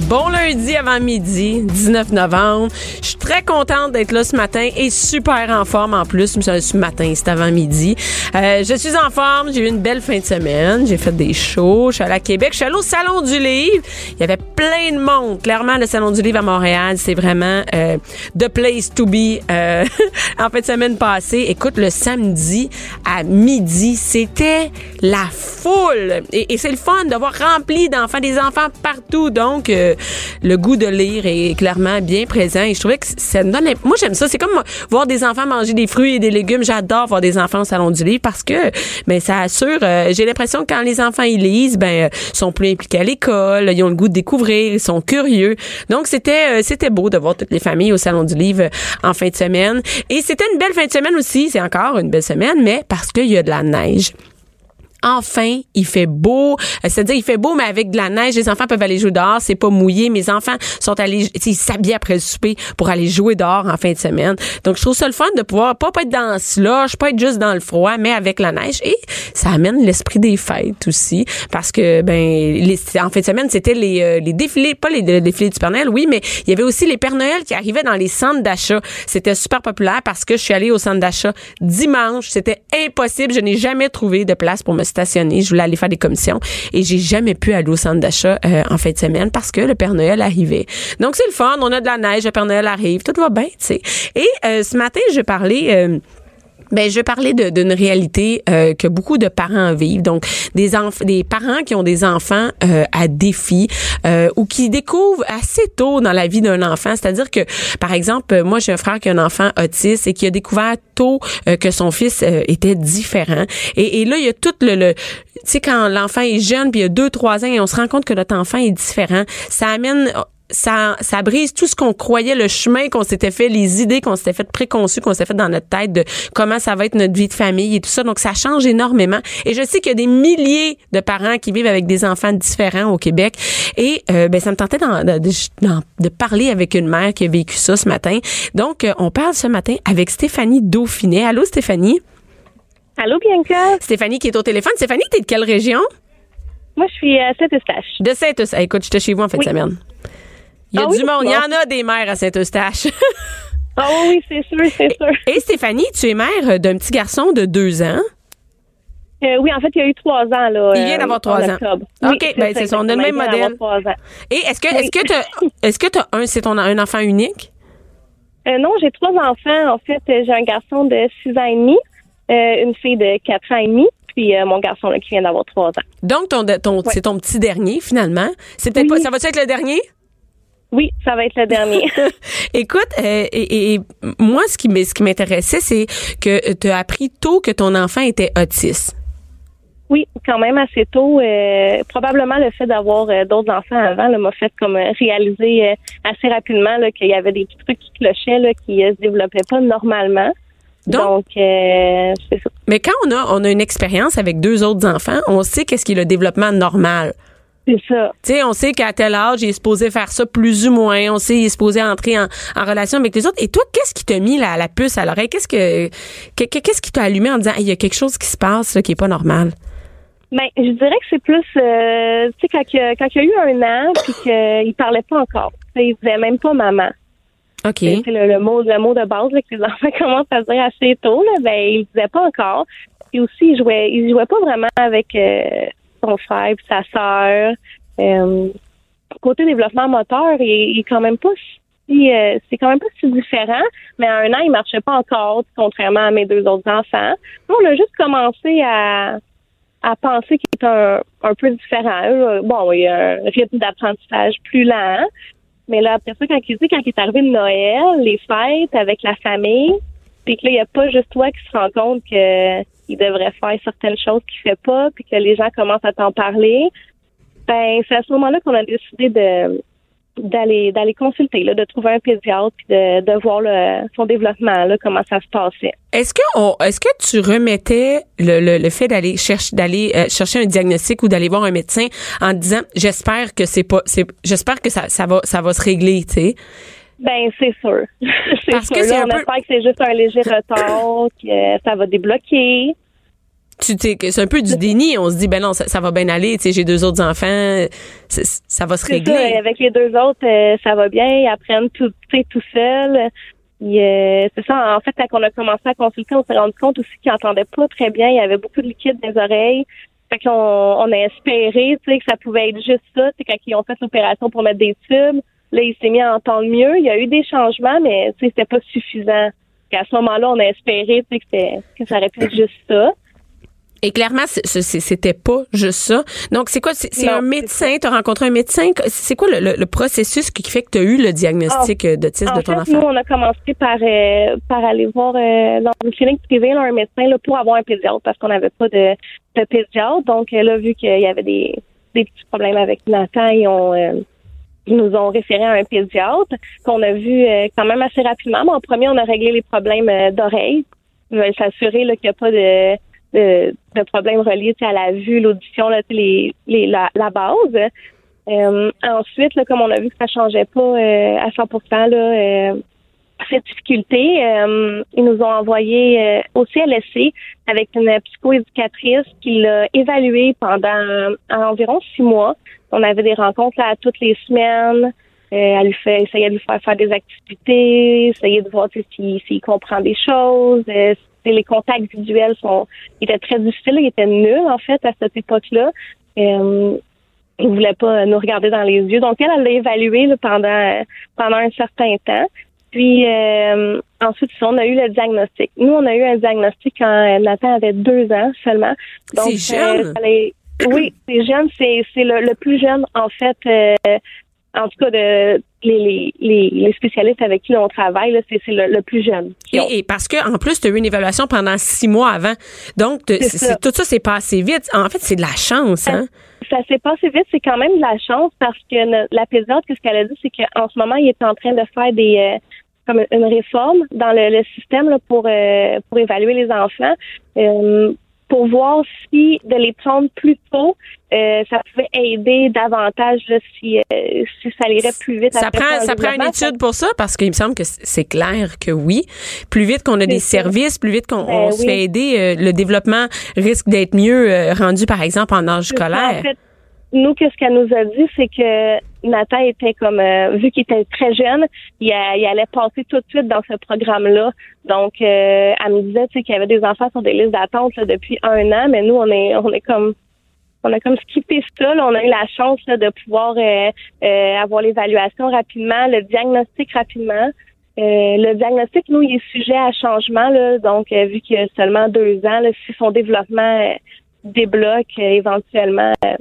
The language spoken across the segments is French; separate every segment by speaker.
Speaker 1: Bon lundi avant midi, 19 novembre. Je suis très contente d'être là ce matin et super en forme en plus. Ce matin, c'est avant midi. Euh, je suis en forme. J'ai eu une belle fin de semaine. J'ai fait des shows. Je suis allée à Québec. Je suis allée au Salon du Livre. Il y avait plein de monde. Clairement, le Salon du Livre à Montréal, c'est vraiment euh, the place to be. Euh, en fin de semaine passée, écoute, le samedi à midi, c'était la foule. Et, c'est le fun de voir rempli d'enfants, des enfants partout. Donc, euh, le goût de lire est clairement bien présent. Et je trouvais que ça me donne... Moi, j'aime ça. C'est comme voir des enfants manger des fruits et des légumes. J'adore voir des enfants au salon du livre parce que ben ça assure... Euh, J'ai l'impression que quand les enfants ils lisent, ben euh, sont plus impliqués à l'école, ils ont le goût de découvrir, ils sont curieux. Donc, c'était euh, c'était beau de voir toutes les familles au salon du livre en fin de semaine. Et c'était une belle fin de semaine aussi. C'est encore une belle semaine, mais parce qu'il y a de la neige enfin, il fait beau. Euh, C'est-à-dire, il fait beau, mais avec de la neige. Les enfants peuvent aller jouer dehors. C'est pas mouillé. Mes enfants sont allés, ils s'habillent après le souper pour aller jouer dehors en fin de semaine. Donc, je trouve ça le fun de pouvoir pas, pas être dans slush, pas être juste dans le froid, mais avec la neige. Et ça amène l'esprit des fêtes aussi. Parce que, ben, les, en fin de semaine, c'était les, euh, les défilés, pas les, les défilés du Père Noël, oui, mais il y avait aussi les Pères Noël qui arrivaient dans les centres d'achat. C'était super populaire parce que je suis allée au centre d'achat dimanche. C'était impossible. Je n'ai jamais trouvé de place pour me stationner. Je voulais aller faire des commissions et j'ai jamais pu aller au centre d'achat euh, en fin de semaine parce que le Père Noël arrivait. Donc c'est le fun, on a de la neige, le Père Noël arrive, tout va bien, tu sais. Et euh, ce matin, je parlais euh, ben, je de- d'une réalité euh, que beaucoup de parents vivent. Donc, des des parents qui ont des enfants euh, à défi euh, ou qui découvrent assez tôt dans la vie d'un enfant. C'est-à-dire que, par exemple, euh, moi, j'ai un frère qui a un enfant autiste et qui a découvert tôt euh, que son fils euh, était différent. Et, et là, il y a tout le... le tu sais, quand l'enfant est jeune, puis il y a deux, trois ans, et on se rend compte que notre enfant est différent, ça amène ça, ça brise tout ce qu'on croyait, le chemin qu'on s'était fait, les idées qu'on s'était fait préconçues, qu'on s'était fait dans notre tête de comment ça va être notre vie de famille et tout ça. Donc, ça change énormément. Et je sais qu'il y a des milliers de parents qui vivent avec des enfants différents au Québec. Et euh, ben, ça me tentait d'en- de, de- parler avec une mère qui a vécu ça ce matin. Donc, euh, on parle ce matin avec Stéphanie Dauphinet. Allô, Stéphanie?
Speaker 2: Allô, Bianca?
Speaker 1: Stéphanie qui est au téléphone. Stéphanie, t'es de quelle région?
Speaker 2: Moi, je suis à Saint-Eustache.
Speaker 1: De Saint-Eustache. Écoute, j'étais chez vous en
Speaker 2: Oui.
Speaker 1: de semaine. Il y a
Speaker 2: Ah
Speaker 1: du
Speaker 2: oui?
Speaker 1: monde. Il y en a des mères à Saint-Eustache.
Speaker 2: Ah oui, c'est sûr, c'est sûr.
Speaker 1: Et Stéphanie, tu es mère d'un petit garçon de deux ans.
Speaker 2: Euh, oui, en fait, il y a eu trois ans, là.
Speaker 1: Il vient
Speaker 2: euh,
Speaker 1: d'avoir trois ans. OK, ben, c'est ça, on a le même
Speaker 2: il vient
Speaker 1: modèle.
Speaker 2: d'avoir trois ans.
Speaker 1: Et est-ce que est-ce que t'as est-ce que t'as un c'est ton un enfant unique?
Speaker 2: Euh, non, j'ai trois enfants. En fait, euh, j'ai un garçon de six ans et demi, une fille de quatre ans et demi, puis mon garçon là, qui vient d'avoir trois ans.
Speaker 1: Donc ton ton c'est ton petit dernier finalement. C'est peut-être
Speaker 2: Oui.
Speaker 1: pas ça va être le dernier?
Speaker 2: Oui, ça va être le dernier.
Speaker 1: Écoute, euh, et, et- moi ce qui m'est- ce qui m'intéressait c'est que tu as appris tôt que ton enfant était autiste.
Speaker 2: oui, quand même assez tôt. euh, probablement le fait d'avoir euh, d'autres enfants avant m'a fait comme euh, réaliser euh, assez rapidement qu'il y avait des petits trucs qui clochaient, là, qui euh, se développaient pas normalement.
Speaker 1: Donc-
Speaker 2: euh, c'est ça.
Speaker 1: Mais quand on a on a une expérience avec deux autres enfants, on sait qu'est-ce qui est le développement normal.
Speaker 2: C'est ça.
Speaker 1: Tu sais, on sait qu'à tel âge, il est supposé faire ça plus ou moins. On sait qu'il est supposé entrer en, en relation avec les autres. Et toi, qu'est-ce qui t'a mis la, la puce à l'oreille? Qu'est-ce que, que- que- qu'est-ce qui t'a allumé en disant, Hey, il y a quelque chose qui se passe là, qui est pas normal?
Speaker 2: Ben, je dirais que c'est plus, euh, tu sais, quand, il y a- quand il y a eu un an, puis qu'il parlait pas encore. Il disait même pas maman.
Speaker 1: OK.
Speaker 2: C'est le, le mot, le mot de base là, que les enfants commencent à dire assez tôt. Là, ben, il disait pas encore. Puis aussi, il jouait, il jouait pas vraiment avec euh, son frère sa sœur. Euh, côté développement moteur, il, est quand même pas si, euh, c'est quand même pas si différent. Mais à un an, il marchait pas encore, contrairement à mes deux autres enfants. Nous, on a juste commencé à à penser qu'il est un, un peu différent. Euh, Bon, il y a un rythme d'apprentissage plus lent, mais là, après ça, quand il dit, quand il est arrivé de Noël, les fêtes avec la famille, puis que là, il n'y a pas juste toi qui se rend compte que il devrait faire certaines choses qu'il fait pas, puis que les gens commencent à t'en parler, ben c'est à ce moment-là qu'on a décidé d'aller d'aller consulter, là, de trouver un pédiatre, puis de, voir le, son développement, là, comment ça se passait.
Speaker 1: Est-ce que est-ce que tu remettais le, le, fait d'aller chercher d'aller euh, chercher un diagnostic ou d'aller voir un médecin en disant j'espère que c'est pas j'espère que ça, ça va ça va se régler, tu sais?
Speaker 2: Ben, c'est sûr. c'est
Speaker 1: Parce
Speaker 2: sûr.
Speaker 1: que c'est
Speaker 2: Là, on
Speaker 1: peu-
Speaker 2: espère que c'est juste un léger retard, que ça va débloquer.
Speaker 1: Tu sais que c'est un peu du déni, on se dit ben non, ça, ça va bien aller, tu sais j'ai deux autres enfants, c'est- ça va se
Speaker 2: C'est
Speaker 1: régler.
Speaker 2: ça, avec les deux autres, euh, ça va bien. Ils apprennent tout, tu sais, tout seul. Puis, euh, c'est ça, en fait, quand on a commencé à consulter, on s'est rendu compte aussi qu'ils n'entendaient pas très bien. Il y avait beaucoup de liquide dans les oreilles. Fait qu'on on a espéré, tu sais, que ça pouvait être juste ça. Sais, quand ils ont fait l'opération pour mettre des tubes, là, il s'est mis à entendre mieux. Il y a eu des changements, mais c'était pas suffisant. Puis à ce moment-là, on a espéré, que, ça aurait pu être juste ça.
Speaker 1: Et clairement, c'était pas juste ça. Donc, c'est quoi? C'est un médecin, tu as rencontré un médecin? C'est quoi le, le- le processus qui fait que tu as eu le diagnostic euh, d'autisme de ton
Speaker 2: fait,
Speaker 1: enfant?
Speaker 2: nous, on a commencé par, euh, par aller voir euh, dans une clinique privée là, un médecin là, pour avoir un pédiatre parce qu'on n'avait pas de, de pédiatre. Donc euh, là, vu qu'il y avait des, des petits problèmes avec Nathan, ils, ont, euh, ils nous ont référé à un pédiatre qu'on a vu euh, quand même assez rapidement. Mais en premier, on a réglé les problèmes euh, d'oreille. Ils veulent s'assurer qu'il n'y a pas de, de, de problèmes reliés à la vue, l'audition, les, les, la, base. Euh, ensuite, là, comme on a vu que ça changeait pas euh, à 100 là, euh, cette difficulté, ils nous ont envoyé au CLSC avec une psychoéducatrice qui l'a évalué pendant environ six mois. On avait des rencontres là, toutes les semaines. Euh, elle lui fait, essayait de lui faire faire des activités, essayait de voir s'il s'il comprend des choses. Euh, les contacts visuels sont étaient très difficiles, ils étaient nuls en fait à cette époque-là. Euh, il voulait pas nous regarder dans les yeux. Donc elle, elle l'a évalué là, pendant pendant un certain temps. Puis euh, ensuite, on a eu le diagnostic. Nous, on a eu un diagnostic quand Nathan avait deux ans seulement. Donc,
Speaker 1: C'est jeune.
Speaker 2: euh, fallait- oui, c'est jeune. C'est le, le plus jeune en fait. euh, en tout cas, de les, les, les, les spécialistes avec qui on travaille, c'est le, le plus jeune.
Speaker 1: Et, et parce que en plus, tu as eu une évaluation pendant six mois avant. Donc,
Speaker 2: ça.
Speaker 1: tout ça s'est passé vite. En fait, c'est de la chance, hein?
Speaker 2: ça s'est passé vite, c'est quand même de la chance parce que la pédiatre, ce qu'elle a dit, c'est qu'en ce moment, il est en train de faire des euh, comme une réforme dans le, le système là, pour euh, pour évaluer les enfants. euh, pour voir si de les prendre plus tôt, euh, ça pouvait aider davantage là, si, euh, si ça irait plus vite.
Speaker 1: Ça prend, ça prend une étude pour ça parce qu'il me semble que c'est clair que oui. Plus vite qu'on a des
Speaker 2: ça.
Speaker 1: services, plus vite qu'on
Speaker 2: Ben
Speaker 1: se fait aider, euh, le développement risque d'être mieux euh, rendu, par exemple, en âge scolaire.
Speaker 2: En fait, nous, qu'est-ce qu'elle nous a dit, c'est que Nathan était comme, euh, vu qu'il était très jeune, il, a- il allait passer tout de suite dans ce programme-là. Donc, euh, elle me disait, qu'il y avait des enfants sur des listes d'attente depuis un an, mais nous, on est, on est comme, on a comme skippé ça. là. On a eu la chance là, de pouvoir euh, euh, avoir l'évaluation rapidement, le diagnostic rapidement. Euh, le diagnostic, nous, il est sujet à changement, là, donc euh, vu qu'il y a seulement deux ans, là, si son développement euh, débloque euh, éventuellement, euh,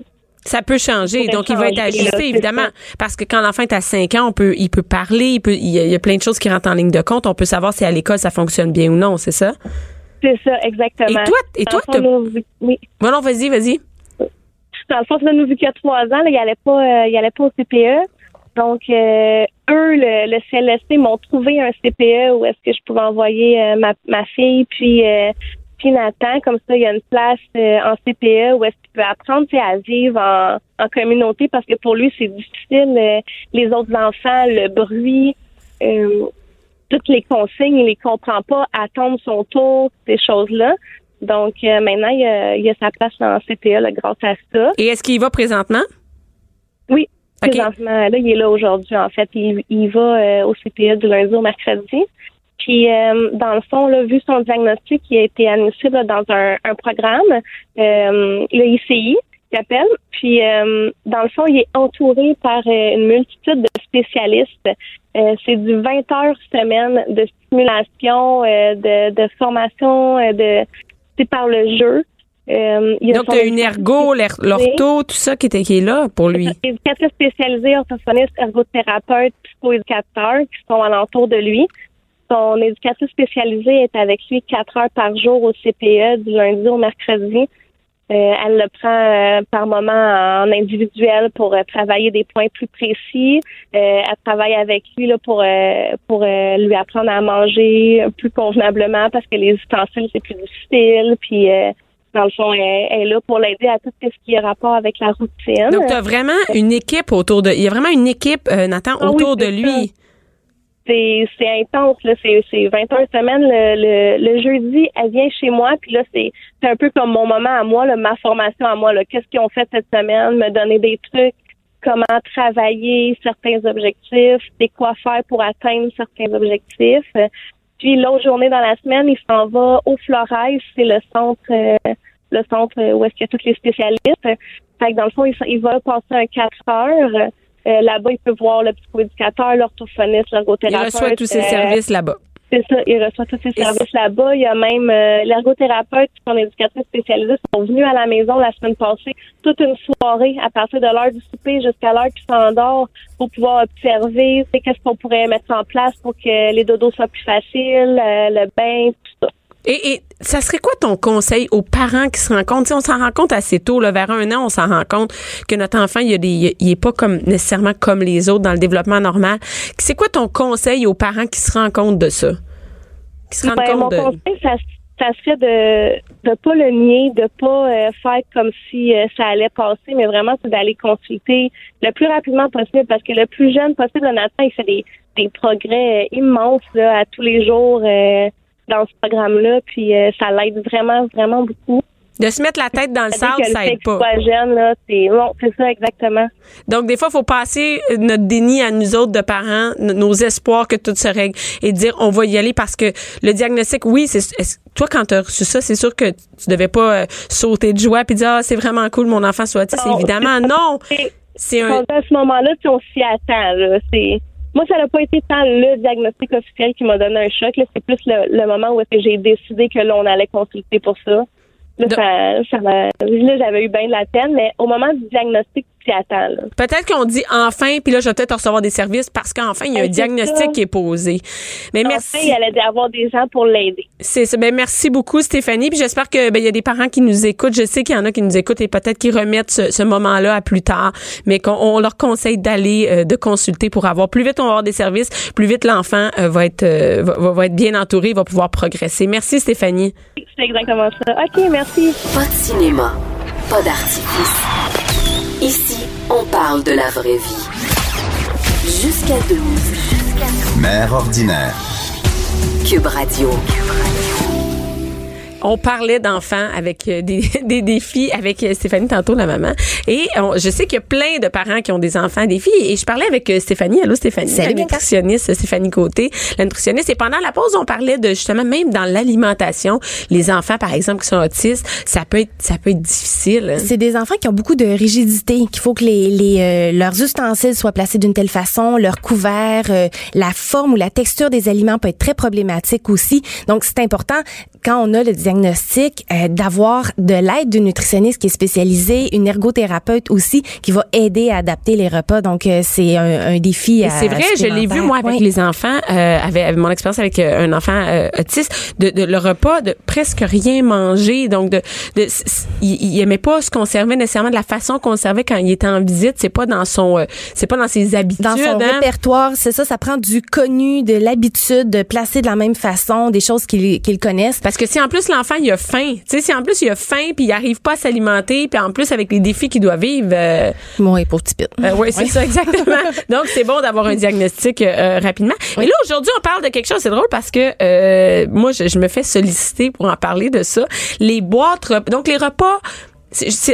Speaker 1: Ça peut changer, donc il va être ajusté évidemment, parce que quand l'enfant est à 5 ans, on peut, il peut parler, il peut, il y, a, plein de choses qui rentrent en ligne de compte. On peut savoir si à l'école ça fonctionne bien ou non, c'est ça?
Speaker 2: C'est ça, exactement.
Speaker 1: Et toi- et toi,
Speaker 2: fond, oui.
Speaker 1: Bon, non, vas-y, vas-y.
Speaker 2: Dans le fond, là, nous, vu qu'il y a trois ans, là, il allait pas, euh, il allait pas au CPE. Donc, euh, eux, le, le CLSC m'ont trouvé un CPE où est-ce que je pouvais envoyer euh, ma, ma fille, puis euh, Nathan, comme ça, il y a une place euh, en CPE où est-ce qu'il peut apprendre à vivre en, en communauté parce que pour lui, c'est difficile. euh, les autres enfants, le bruit, euh, toutes les consignes, il les comprend pas, attendre son tour, ces choses-là. Donc, maintenant, il y, a, il y a sa place en CPE là, grâce à ça.
Speaker 1: Et est-ce qu'il y va présentement?
Speaker 2: Oui, présentement, là, il est là aujourd'hui, en fait. Il, il va au CPE du lundi au mercredi. Puis, euh, dans le fond, là, vu son diagnostic, il a été admissible dans un, un programme, euh, le ICI, qu'il appelle. Puis, euh, dans le fond, il est entouré par euh, une multitude de spécialistes. Euh, c'est du 20 heures semaine de stimulation, euh, de, de formation, euh, de c'est par le jeu. Euh, il y a
Speaker 1: Donc, tu as une ergo, l'ortho, tout ça qui, était, qui est là pour lui.
Speaker 2: éducatrice spécialisée, orthophoniste, ergothérapeute, psychoéducateur qui sont alentour de lui. Son éducatrice spécialisée est avec lui quatre heures par jour au CPE du lundi au mercredi. Euh, elle le prend euh, par moment en individuel pour euh, travailler des points plus précis. Euh, elle travaille avec lui là, pour euh, pour lui apprendre à manger plus convenablement parce que les ustensiles c'est plus difficile. Puis euh, dans le fond, elle, elle est là pour l'aider à tout ce qui a rapport avec la routine.
Speaker 1: Donc, tu as vraiment une équipe autour de. Il y a vraiment une équipe, euh, Nathan,
Speaker 2: Ah oui,
Speaker 1: autour de lui.
Speaker 2: C'est intense là. C'est c'est 21 semaines le, le, le jeudi elle vient chez moi puis là c'est c'est un peu comme mon moment à moi là, ma formation à moi là. Qu'est-ce qu'ils ont fait cette semaine? Me donner des trucs. Comment travailler certains objectifs? C'est quoi faire pour atteindre certains objectifs? Puis l'autre journée dans la semaine il s'en va au Flores c'est le centre le centre où est-ce qu'il y a tous les spécialistes. Fait que dans le fond il, il va passer un 4 heures euh, là-bas, il peut voir le psychoéducateur, l'orthophoniste,
Speaker 1: Il
Speaker 2: l'ergothérapeute.
Speaker 1: reçoit tous ses
Speaker 2: euh,
Speaker 1: services là-bas.
Speaker 2: C'est ça, il reçoit tous ses
Speaker 1: Et
Speaker 2: services là-bas. Il y a même euh, l'ergothérapeute et son éducatrice spécialisée sont venus à la maison la semaine passée, toute une soirée à partir de l'heure du souper jusqu'à l'heure qu'il s'endort pour pouvoir observer qu'est-ce qu'on pourrait mettre en place pour que les dodos soient plus faciles, euh, le bain, tout ça.
Speaker 1: Et, et ça serait quoi ton conseil aux parents qui se rendent compte? Tu sais, on s'en rend compte assez tôt, là, vers un an, on s'en rend compte que notre enfant, il, a des, il est pas comme nécessairement comme les autres dans le développement normal. C'est quoi ton conseil aux parents qui se rendent compte de ça? Qui se rendent
Speaker 2: Ben, mon
Speaker 1: de.
Speaker 2: conseil, ça, ça serait de ne pas le nier, de pas euh, faire comme si euh, ça allait passer, mais vraiment c'est d'aller consulter le plus rapidement possible parce que le plus jeune possible, Nathan, il fait des, des progrès euh, immenses là, à tous les jours euh, dans ce programme-là, puis euh, ça l'aide vraiment, vraiment beaucoup.
Speaker 1: De se mettre la tête dans le sable,
Speaker 2: que
Speaker 1: ça aide pas.
Speaker 2: soit jeune, là, c'est bon, c'est ça exactement.
Speaker 1: Donc, des fois, il faut passer notre déni à nous autres de parents, nos espoirs que tout se règle et dire on va y aller parce que le diagnostic, oui, c'est toi quand tu as reçu ça, c'est sûr que tu devais pas euh, sauter de joie puis dire ah, c'est vraiment cool mon enfant soit autiste.
Speaker 2: Non.
Speaker 1: Évidemment, non. C'est un
Speaker 2: à ce moment-là, si on s'y attend, là, c'est moi, ça n'a pas été tant le diagnostic officiel qui m'a donné un choc. là. C'est plus le, le moment où j'ai décidé que là, on allait consulter pour ça. Là, ça, ça là, j'avais eu bien de la peine, mais au moment du diagnostic, attends.
Speaker 1: Peut-être qu'on dit enfin, puis là, je vais peut-être recevoir des services parce qu'enfin, il y a un diagnostic
Speaker 2: ça.
Speaker 1: qui est posé. Mais
Speaker 2: Enfin,
Speaker 1: merci.
Speaker 2: il allait y avoir des gens pour l'aider.
Speaker 1: C'est ça. Ben, merci beaucoup, Stéphanie. Puis j'espère que ben, il y a des parents qui nous écoutent. Je sais qu'il y en a qui nous écoutent et peut-être qui remettent ce, ce moment-là à plus tard, mais qu'on on leur conseille d'aller euh, de consulter pour avoir plus vite on va avoir des services, plus vite l'enfant euh, va être euh, va, va- va être bien entouré, va pouvoir progresser. Merci, Stéphanie.
Speaker 2: C'est exactement ça. OK, merci.
Speaker 3: Pas de cinéma, pas d'artifice. Ici, on parle de la vraie vie. Jusqu'à 12.
Speaker 4: Mère ordinaire.
Speaker 3: Cube Radio.
Speaker 1: On parlait d'enfants avec euh, des, des défis avec euh, Stéphanie tantôt, la maman. Et on- je sais qu'il y a plein de parents qui ont des enfants défis. Et je parlais avec euh, Stéphanie. Allô, Stéphanie?
Speaker 5: Salut,
Speaker 1: la nutritionniste Stéphanie Côté, la nutritionniste. Et pendant la pause, on parlait de justement même dans l'alimentation, les enfants, par exemple, qui sont autistes, ça peut être, ça peut être difficile. hein.
Speaker 5: C'est des enfants qui ont beaucoup de rigidité, qu'il faut que les, les euh, leurs ustensiles soient placés d'une telle façon, leur couvert, euh, la forme ou la texture des aliments peut être très problématique aussi. Donc c'est important quand on a le diagnostic euh, d'avoir de l'aide d'une nutritionniste qui est spécialisée, une ergothérapeute aussi qui va aider à adapter les repas. Donc euh, c'est un, un défi.
Speaker 1: C'est vrai, je l'ai vu moi avec
Speaker 5: Ouais.
Speaker 1: les enfants, euh, avec, mon expérience avec euh, un enfant euh, autiste, de, de le repas de presque rien manger, donc de, de il, il aimait pas se conserver nécessairement de la façon qu'on servait quand il était en visite. C'est pas dans son, euh, c'est pas dans ses habitudes.
Speaker 5: Dans son
Speaker 1: hein.
Speaker 5: répertoire, c'est ça, ça prend du connu, de l'habitude, de placer de la même façon, des choses qu'ils qu'ils connaissent.
Speaker 1: Parce que si en plus l'enfant il a faim, tu sais, si en plus il a faim puis il arrive pas à s'alimenter, puis en plus avec les défis qu'il doit vivre. euh,
Speaker 5: Oui, pauvre petit pit.
Speaker 1: Euh, oui, c'est ça, exactement. Donc, c'est bon d'avoir un diagnostic euh, rapidement. Et là, aujourd'hui, on parle de quelque chose, c'est drôle parce que euh, moi, je, je me fais solliciter pour en parler de ça. Les boîtes, donc les repas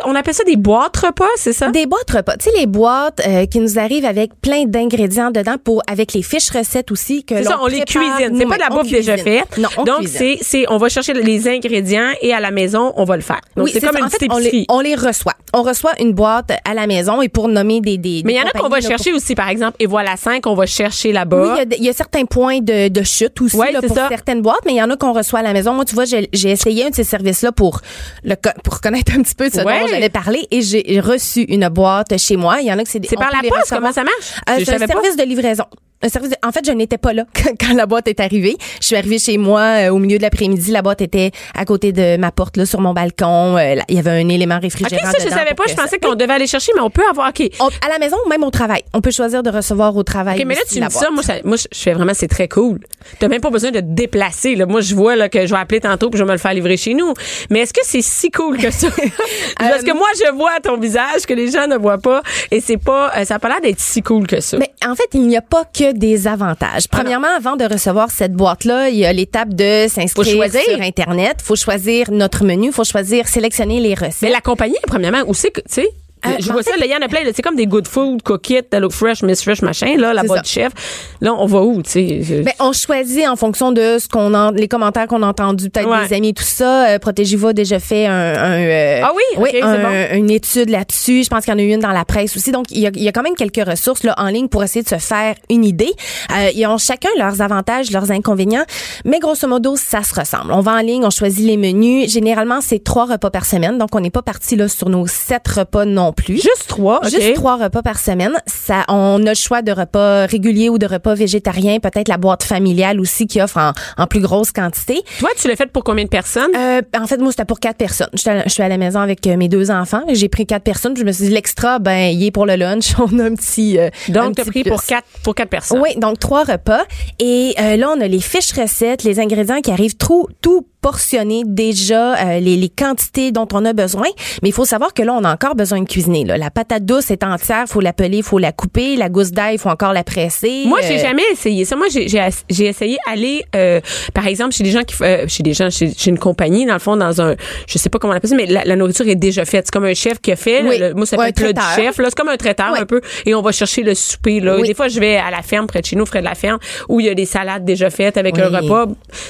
Speaker 1: on appelle ça des boîtes repas, c'est ça?
Speaker 5: Des boîtes repas. Tu sais, les boîtes euh, qui nous arrivent avec plein d'ingrédients dedans pour, avec les fiches recettes aussi que
Speaker 1: C'est ça, on les cuisine. C'est pas de la bouffe déjà faite.
Speaker 5: Non, on
Speaker 1: Donc, c'est, c'est, on va chercher les ingrédients et à la maison, on va le faire. Donc,
Speaker 5: oui,
Speaker 1: c'est comme
Speaker 5: ça.
Speaker 1: une
Speaker 5: en fait, on les,
Speaker 1: épicerie.
Speaker 5: on les reçoit. On reçoit une boîte à la maison et pour nommer des des
Speaker 1: Mais il y en a qu'on va chercher aussi, par exemple, et voilà 5, on va chercher là-bas.
Speaker 5: Oui, il y y, a certains points de, de chute aussi
Speaker 1: Ouais,
Speaker 5: là, pour
Speaker 1: ça.
Speaker 5: certaines boîtes, mais il y en a qu'on reçoit à la maison. Moi, tu vois, j'ai essayé un de ces services-là pour le pour connaître un petit peu ce
Speaker 1: Ouais.
Speaker 5: dont parler et j'ai reçu une boîte chez moi. Il y en a que c'est des-
Speaker 1: C'est par la poste, comment ça marche?
Speaker 5: Euh, c'est un
Speaker 1: pas.
Speaker 5: service de livraison. Un service de- en fait, je n'étais pas là quand, la boîte est arrivée. Je suis arrivée chez moi euh, au milieu de l'après-midi. La boîte était à côté de ma porte, là, sur mon balcon. Euh, là, il y avait un élément
Speaker 1: OK,
Speaker 5: réfrigérant
Speaker 1: ça, je
Speaker 5: dedans
Speaker 1: savais pas. Je pensais qu'on devait aller chercher, mais on peut avoir, OK.
Speaker 5: On- à la maison ou même au travail. On peut choisir de recevoir au travail.
Speaker 1: OK, mais là, tu me dis ça, moi, ça, moi, je fais vraiment, c'est très cool. T'as même pas besoin de te déplacer, là. Moi, je vois, là, que je vais appeler tantôt puis je vais me le faire livrer chez nous. Mais est-ce que c'est si cool que ça? Parce que moi, je vois ton visage que les gens ne voient pas et c'est pas, euh, ça a pas l'air d'être si cool que ça.
Speaker 5: Mais en fait, il n'y a pas que des avantages.
Speaker 1: Ah
Speaker 5: Premièrement, avant de recevoir cette boîte-là, il y a l'étape de s'inscrire sur Internet. faut choisir notre menu. faut choisir, sélectionner les recettes.
Speaker 1: Mais la compagnie, premièrement, où c'est que, tu sais,
Speaker 5: Euh,
Speaker 1: je vois ça, il y en a plein, c'est comme des good food, it, look fresh, miss fresh, machin, là, la boîte chef. Là, on va où, tu sais? je-
Speaker 5: Ben, on choisit en fonction de ce qu'on en, les commentaires qu'on a entendus, peut-être
Speaker 1: Ouais.
Speaker 5: des amis et tout ça. Euh, Protégez-vous a déjà fait un, un, euh,
Speaker 1: Ah oui? Ok, c'est
Speaker 5: un-
Speaker 1: bon.
Speaker 5: une étude là-dessus. Je pense qu'il y en a eu une dans la presse aussi. Donc, il y a, il y a quand même quelques ressources là en ligne pour essayer de se faire une idée. Euh, ils ont chacun leurs avantages, leurs inconvénients, mais grosso modo, ça se ressemble. On va en ligne, on choisit les menus. Généralement, c'est trois repas par semaine, donc on n'est pas parti là sur nos sept repas non plus.
Speaker 1: Juste trois.
Speaker 5: Juste trois repas par semaine. Ça, on a le choix de repas réguliers ou de repas végétariens. Peut-être la boîte familiale aussi qui offre en, en plus grosse quantité.
Speaker 1: Toi, tu l'as fait pour combien de personnes?
Speaker 5: Euh, en fait, moi, c'était pour quatre personnes. Je suis à la maison avec euh, mes deux enfants. J'ai pris quatre personnes. puis Je me suis dit, l'extra, ben, il est pour le lunch. On a un petit. euh, un
Speaker 1: Donc, t'as
Speaker 5: petit
Speaker 1: pris
Speaker 5: plus.
Speaker 1: pour quatre, pour quatre personnes.
Speaker 5: Oui, donc trois repas. Et euh, là, on a les fiches recettes, les ingrédients qui arrivent tout, tout portionné déjà, euh, les, les quantités dont on a besoin. Mais il faut savoir que là, on a encore besoin de cuisiner. Là. La patate douce est entière, faut la peler, faut la couper. La gousse d'ail, faut encore la presser.
Speaker 1: Moi, j'ai
Speaker 5: Euh,
Speaker 1: jamais essayé ça. Moi, j'ai essayé aller, euh, par exemple, chez des gens qui, euh, chez des gens, chez, chez une compagnie, dans le fond, dans un, je sais pas comment on appelle ça, mais la, la nourriture est déjà faite. C'est comme un chef qui a fait.
Speaker 5: Oui.
Speaker 1: là, le- moi, ça
Speaker 5: Ouais,
Speaker 1: s'appelle du
Speaker 5: traiteur.
Speaker 1: chef. Là, c'est comme un traiteur
Speaker 5: Oui.
Speaker 1: un peu, et on va chercher le souper. Là.
Speaker 5: Oui.
Speaker 1: Des fois, je vais à la ferme près de chez nous, près de la ferme, où il y a des salades déjà faites avec un repas.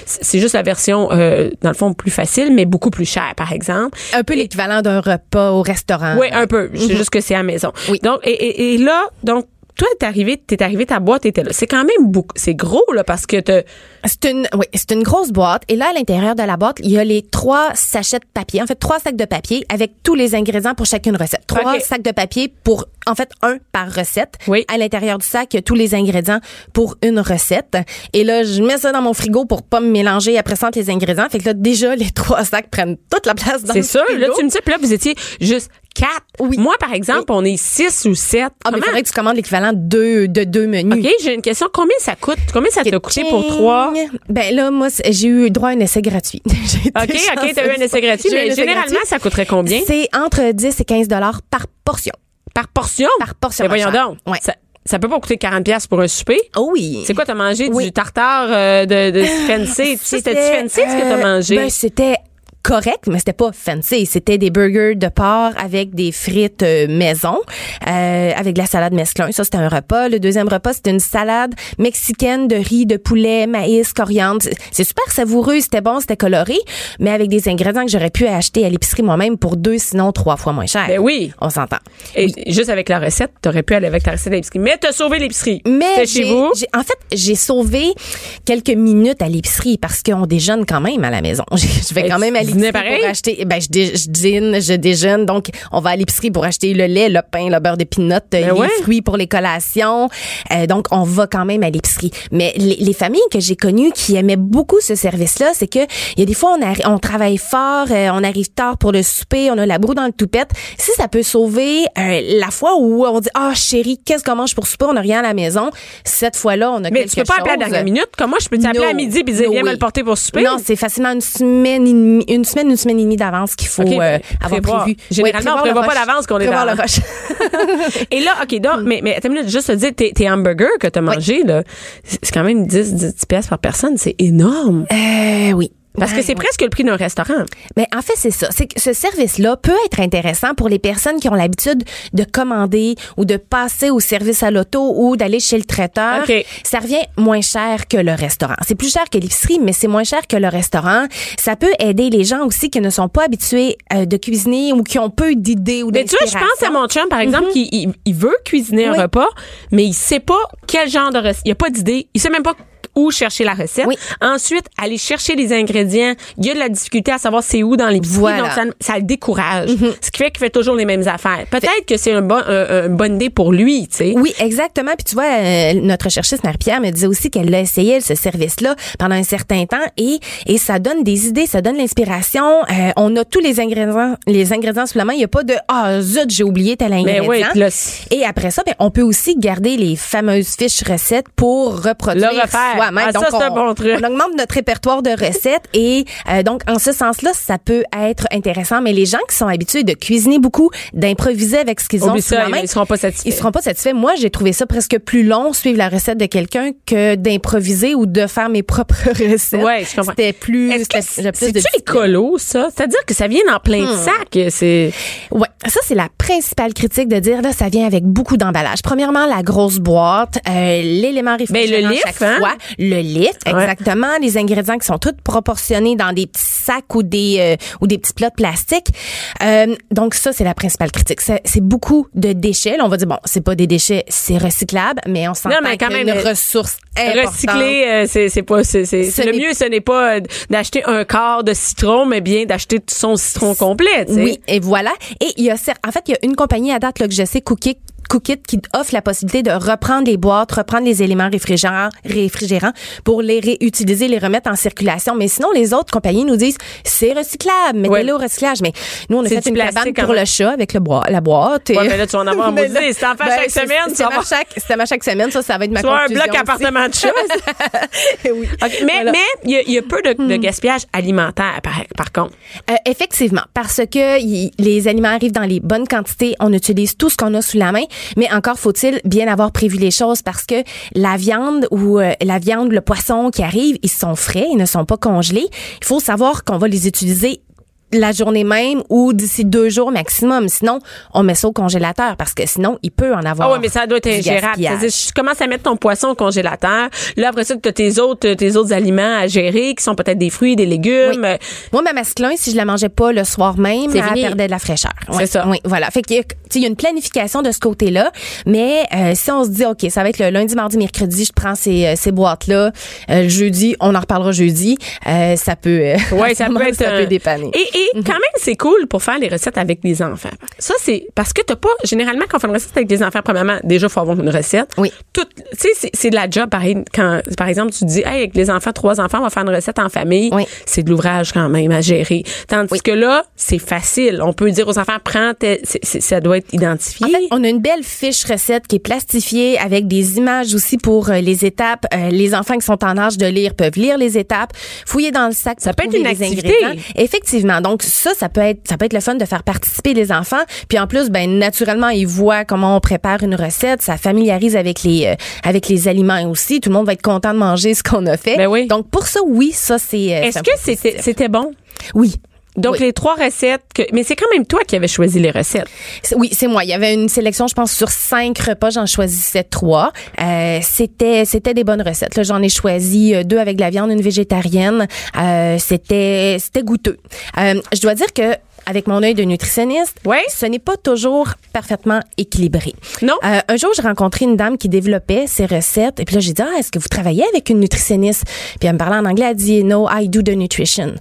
Speaker 1: C'est c'est juste la version, euh, dans le fond, plus facile, mais beaucoup plus chère, par exemple.
Speaker 5: un peu l'équivalent d'un repas au restaurant.
Speaker 1: Oui, un peu. C'est juste que c'est à la maison.
Speaker 5: Oui.
Speaker 1: Donc, et, et, et là, donc, toi, t'es arrivé, t'es arrivé, ta boîte était là. C'est quand même beaucoup, c'est gros, là, parce que t'as,
Speaker 5: C'est une, oui, c'est une grosse boîte. Et là, à l'intérieur de la boîte, il y a les trois sachets de papier. En fait, trois sacs de papier avec tous les ingrédients pour chacune recette. Trois sacs de papier pour, en fait, un par recette.
Speaker 1: Oui.
Speaker 5: À l'intérieur du sac, il y a tous les ingrédients pour une recette. Et là, je mets ça dans mon frigo pour pas me mélanger après ça les ingrédients. Fait que là, déjà, les trois sacs prennent toute la place dans
Speaker 1: c'est sûr,
Speaker 5: frigo.
Speaker 1: là, tu me dis, puis là, vous étiez juste quatre.
Speaker 5: Oui.
Speaker 1: Moi, par exemple, on est six ou sept.
Speaker 5: Ah, mais il
Speaker 1: Comment-
Speaker 5: faudrait que tu commandes l'équivalent de deux, de deux menus.
Speaker 1: OK, j'ai une question. Combien ça coûte? Combien ça t'a coûté pour trois?
Speaker 5: Ben là, moi, j'ai eu droit à un essai gratuit.
Speaker 1: OK, OK, t'as eu un essai gratuit, mais
Speaker 5: essai
Speaker 1: généralement,
Speaker 5: gratuit.
Speaker 1: ça coûterait combien?
Speaker 5: C'est entre 10 et 15 dollars par portion.
Speaker 1: Par portion?
Speaker 5: Par portion,
Speaker 1: Mais voyons
Speaker 5: ma chère.
Speaker 1: donc.
Speaker 5: Ouais.
Speaker 1: Ça, ça peut pas coûter 40$ piastres pour un souper?
Speaker 5: Oh oui.
Speaker 1: C'est quoi, t'as mangé
Speaker 5: Oui.
Speaker 1: du tartare euh, de, de fancy? Tu sais, C'était-tu fancy ce que t'as
Speaker 5: euh,
Speaker 1: mangé?
Speaker 5: Ben, c'était correct, mais c'était pas fancy. C'était des burgers de porc avec des frites euh, maison, euh, avec de la salade mesclun. Ça, c'était un repas. Le deuxième repas, c'était une salade mexicaine de riz, de poulet, maïs, coriandre. C'est- super savoureux, c'était bon, c'était coloré, mais avec des ingrédients que j'aurais pu acheter à l'épicerie moi-même pour deux, sinon trois fois moins cher.
Speaker 1: Ben oui.
Speaker 5: On s'entend.
Speaker 1: Et juste avec la recette, t'aurais pu aller avec ta recette à l'épicerie. Mais t'as sauvé l'épicerie.
Speaker 5: Mais
Speaker 1: chez vous.
Speaker 5: en fait, j'ai sauvé quelques minutes à l'épicerie parce qu'on déjeune quand même à la maison. Je vais quand même
Speaker 1: tu dînais
Speaker 5: l'épicerie
Speaker 1: pareil?
Speaker 5: pour acheter. Ben, je, dé- je dîne, je déjeune, donc on va à l'épicerie pour acheter le lait, le pain, le beurre de pinot, les
Speaker 1: Ben ouais.
Speaker 5: fruits pour les collations. Euh, donc, on va quand même à l'épicerie. Mais les, les familles que j'ai connues qui aimaient beaucoup ce service-là, c'est que il y a des fois on, on travaille fort, euh, on arrive tard pour le souper, on a la broue dans le toupette. Si ça peut sauver euh, la fois où on dit ah chérie, qu'est-ce qu'on mange pour souper, on n'a rien à la maison. Cette fois-là, on a
Speaker 1: Mais
Speaker 5: quelque
Speaker 1: tu peux pas appeler à la
Speaker 5: chose.
Speaker 1: dernière minute? Comment je peux t'appeler
Speaker 5: No.
Speaker 1: à midi puis dire
Speaker 5: No
Speaker 1: viens me
Speaker 5: way.
Speaker 1: le porter pour souper?
Speaker 5: Non, c'est facilement une semaine, et demie- une semaine, une semaine et demie d'avance qu'il faut euh,
Speaker 1: ben,
Speaker 5: avoir prévu.
Speaker 1: Généralement, on
Speaker 5: le
Speaker 1: prévoit pas d'avance qu'on est dans-
Speaker 5: le rush.
Speaker 1: Et là, OK, donc,
Speaker 5: Mm.
Speaker 1: mais, mais minute, juste te dire, tes, tes hamburgers que t'as mangés, là, c'est c'est quand même 10, 10 pièces par personne. C'est énorme.
Speaker 5: Euh, oui.
Speaker 1: Parce que c'est
Speaker 5: ouais.
Speaker 1: presque le prix d'un restaurant.
Speaker 5: Ben, en fait, c'est ça. C'est que ce service-là peut être intéressant pour les personnes qui ont l'habitude de commander ou de passer au service à l'auto ou d'aller chez le traiteur. Ça revient moins cher que le restaurant. C'est plus cher que l'épicerie, mais c'est moins cher que le restaurant. Ça peut aider les gens aussi qui ne sont pas habitués euh, de cuisiner ou qui ont peu d'idées ou
Speaker 1: Mais tu vois, je pense à mon chum, par exemple, qui il, il veut cuisiner un
Speaker 5: Mhm.
Speaker 1: Repas, mais il sait pas quel genre de. Il a pas d'idée. Il sait même pas où chercher la recette.
Speaker 5: Oui.
Speaker 1: Ensuite, aller chercher les ingrédients. Il y a de la difficulté à savoir c'est où dans l'épicerie.
Speaker 5: Voilà. Mhm.
Speaker 1: Donc, ça, ça le décourage. Ce qui fait qu'il fait toujours les mêmes affaires. Peut-être que c'est un bon, un- une bonne idée pour lui, tu sais.
Speaker 5: Oui, exactement. Puis tu vois, euh, notre chercheuse Marie-Pierre me disait aussi qu'elle l'a essayé ce service-là pendant un certain temps et et ça donne des idées, ça donne l'inspiration. Euh, on a tous les ingrédients, les ingrédients sous la main. Il y a pas de ah zut j'ai oublié tel ingrédient.
Speaker 1: oui,
Speaker 5: et après ça, ben, on peut aussi garder les fameuses fiches recettes pour reproduire
Speaker 1: Le.
Speaker 5: Soi-même.
Speaker 1: Ah,
Speaker 5: Donc, on-
Speaker 1: bon truc.
Speaker 5: On augmente notre répertoire de recettes et euh, donc en ce sens-là, ça peut être intéressant. Mais les gens qui sont habitués de cuisiner beaucoup, d'improviser avec ce qu'ils ont sous la main,
Speaker 1: ils seront pas satisfaits.
Speaker 5: ils seront pas satisfaits. Moi, j'ai trouvé ça presque plus long suivre la recette de quelqu'un que d'improviser ou de faire mes propres recettes.
Speaker 1: Ouais, je comprends.
Speaker 5: C'était plus,
Speaker 1: Est-ce c'est tu écolo, ça? C'est-à-dire que ça vient en plein
Speaker 5: Hmm.
Speaker 1: sac. C'est.
Speaker 5: Ouais, ça c'est la principale critique de dire là ça vient avec beaucoup d'emballage. Premièrement la grosse boîte, euh, l'élément réfrigérant
Speaker 1: Ben, le lift,
Speaker 5: chaque
Speaker 1: hein?
Speaker 5: fois, le lift exactement, les ingrédients qui sont tous proportionnés dans des petits sacs ou des euh, ou des petits plats de plastique. Euh, donc ça c'est la principale critique. C'est beaucoup de déchets. Là, on va dire bon, c'est pas des déchets, c'est recyclable, mais on s'entend
Speaker 1: mais même,
Speaker 5: une
Speaker 1: euh,
Speaker 5: ressource importante.
Speaker 1: Recycler, euh, c'est c'est pas c'est c'est
Speaker 5: Ce
Speaker 1: c'est le mieux ce n'est pas euh, d'acheter un quart de citron mais bien d'acheter son citron complet.
Speaker 5: Oui, et voilà. Et il y a en fait, il y a une compagnie à date là, que je sais, Cookit, Cookit, qui offre la possibilité de reprendre les boîtes, reprendre les éléments réfrigérants, réfrigérants pour les réutiliser, les remettre en circulation. Mais sinon, les autres compagnies nous disent c'est recyclable, mettez-le
Speaker 1: Ouais.
Speaker 5: au recyclage. Mais nous, on a
Speaker 1: C'est
Speaker 5: fait une cabane pour
Speaker 1: même.
Speaker 5: le chat avec le bois, la boîte. et-
Speaker 1: Ouais, mais là, tu vas en avoir maudit. fais à
Speaker 5: ben,
Speaker 1: chaque
Speaker 5: c'est-
Speaker 1: semaine,
Speaker 5: c'est ma
Speaker 1: avoir-
Speaker 5: chaque, c'est ma chaque semaine. Ça, ça va être ma
Speaker 1: avoir un
Speaker 5: conclusion
Speaker 1: bloc
Speaker 5: aussi.
Speaker 1: appartement de chat.
Speaker 5: oui.
Speaker 1: OK, Mais
Speaker 5: Voilà. Hmm.
Speaker 1: mais il y a, il y a peu de, de gaspillage alimentaire par, par contre.
Speaker 5: Euh, effectivement, parce que y- les aliments arrivent dans les bonnes quantités, on utilise tout ce qu'on a sous la main, mais encore faut-il bien avoir prévu les choses parce que la viande ou euh, la viande, le poisson qui arrive, ils sont frais, ils ne sont pas congelés. Il faut savoir qu'on va les utiliser la journée même ou d'ici deux jours maximum. Sinon, on met ça au congélateur parce que sinon, il peut en avoir.
Speaker 1: Ah oui, mais ça doit être ingérable. tu commences à mettre ton poisson au congélateur. Là, après ça, tu as tes autres, tes autres aliments à gérer, qui sont peut-être des fruits, des légumes.
Speaker 5: Oui. Moi, ma masculin, si je la mangeais pas le soir même, elle perdait de la fraîcheur.
Speaker 1: C'est ça.
Speaker 5: Oui, voilà. Fait qu'il y y a une planification de ce côté-là, mais euh, si on se dit, OK, ça va être le lundi, mardi, mercredi, je prends ces, euh, ces boîtes-là, euh, jeudi, on en reparlera jeudi, euh, ça peut... euh,
Speaker 1: Ouais, ça peut être
Speaker 5: Ça
Speaker 1: un-
Speaker 5: peut dépanner.
Speaker 1: Et, et quand même, c'est cool pour faire les recettes avec les enfants. Ça, c'est parce que t'as pas généralement quand on fait une recette avec les enfants, premièrement, déjà faut avoir une recette.
Speaker 5: Oui.
Speaker 1: Tout, tu sais, c'est- de la job pareil. Quand, par exemple, tu dis, hey, avec les enfants, trois enfants, on va faire une recette en famille.
Speaker 5: Oui.
Speaker 1: C'est de l'ouvrage quand même à gérer. Tandis
Speaker 5: Oui.
Speaker 1: que là, c'est facile. On peut dire aux enfants, prends, ça doit être identifié.
Speaker 5: En fait, on a une belle fiche recette qui est plastifiée avec des images aussi pour euh, les étapes. Euh, les enfants qui sont en âge de lire peuvent lire les étapes, fouiller dans le sac.
Speaker 1: Ça
Speaker 5: pour
Speaker 1: peut être une activité.
Speaker 5: ingrédients. Effectivement. Donc ça, ça peut être, ça peut être le fun de faire participer les enfants. Puis en plus, ben naturellement, ils voient comment on prépare une recette. Ça familiarise avec les, euh, avec les aliments aussi. Tout le monde va être content de manger ce qu'on a fait.
Speaker 1: Ben oui.
Speaker 5: Donc pour ça, oui, ça c'est. euh,
Speaker 1: Est-ce que c'était c'était bon?
Speaker 5: Oui.
Speaker 1: Donc,
Speaker 5: Oui.
Speaker 1: les trois recettes, que, mais c'est quand même toi qui avais choisi les recettes.
Speaker 5: Oui, c'est moi. Il y avait une sélection, je pense, sur cinq repas. J'en choisissais trois. Euh, c'était, c'était des bonnes recettes. Là, j'en ai choisi euh, deux avec de la viande, une végétarienne. Euh, c'était, c'était goûteux. Euh, je dois dire que avec mon œil de nutritionniste, ce n'est pas toujours parfaitement équilibré.
Speaker 1: Non.
Speaker 5: Euh, un jour, j'ai rencontré une dame qui développait ses recettes. Et puis là, j'ai dit, ah, est-ce que vous travaillez avec une nutritionniste? Puis elle me parlait en anglais. Elle dit, no, I do the nutrition.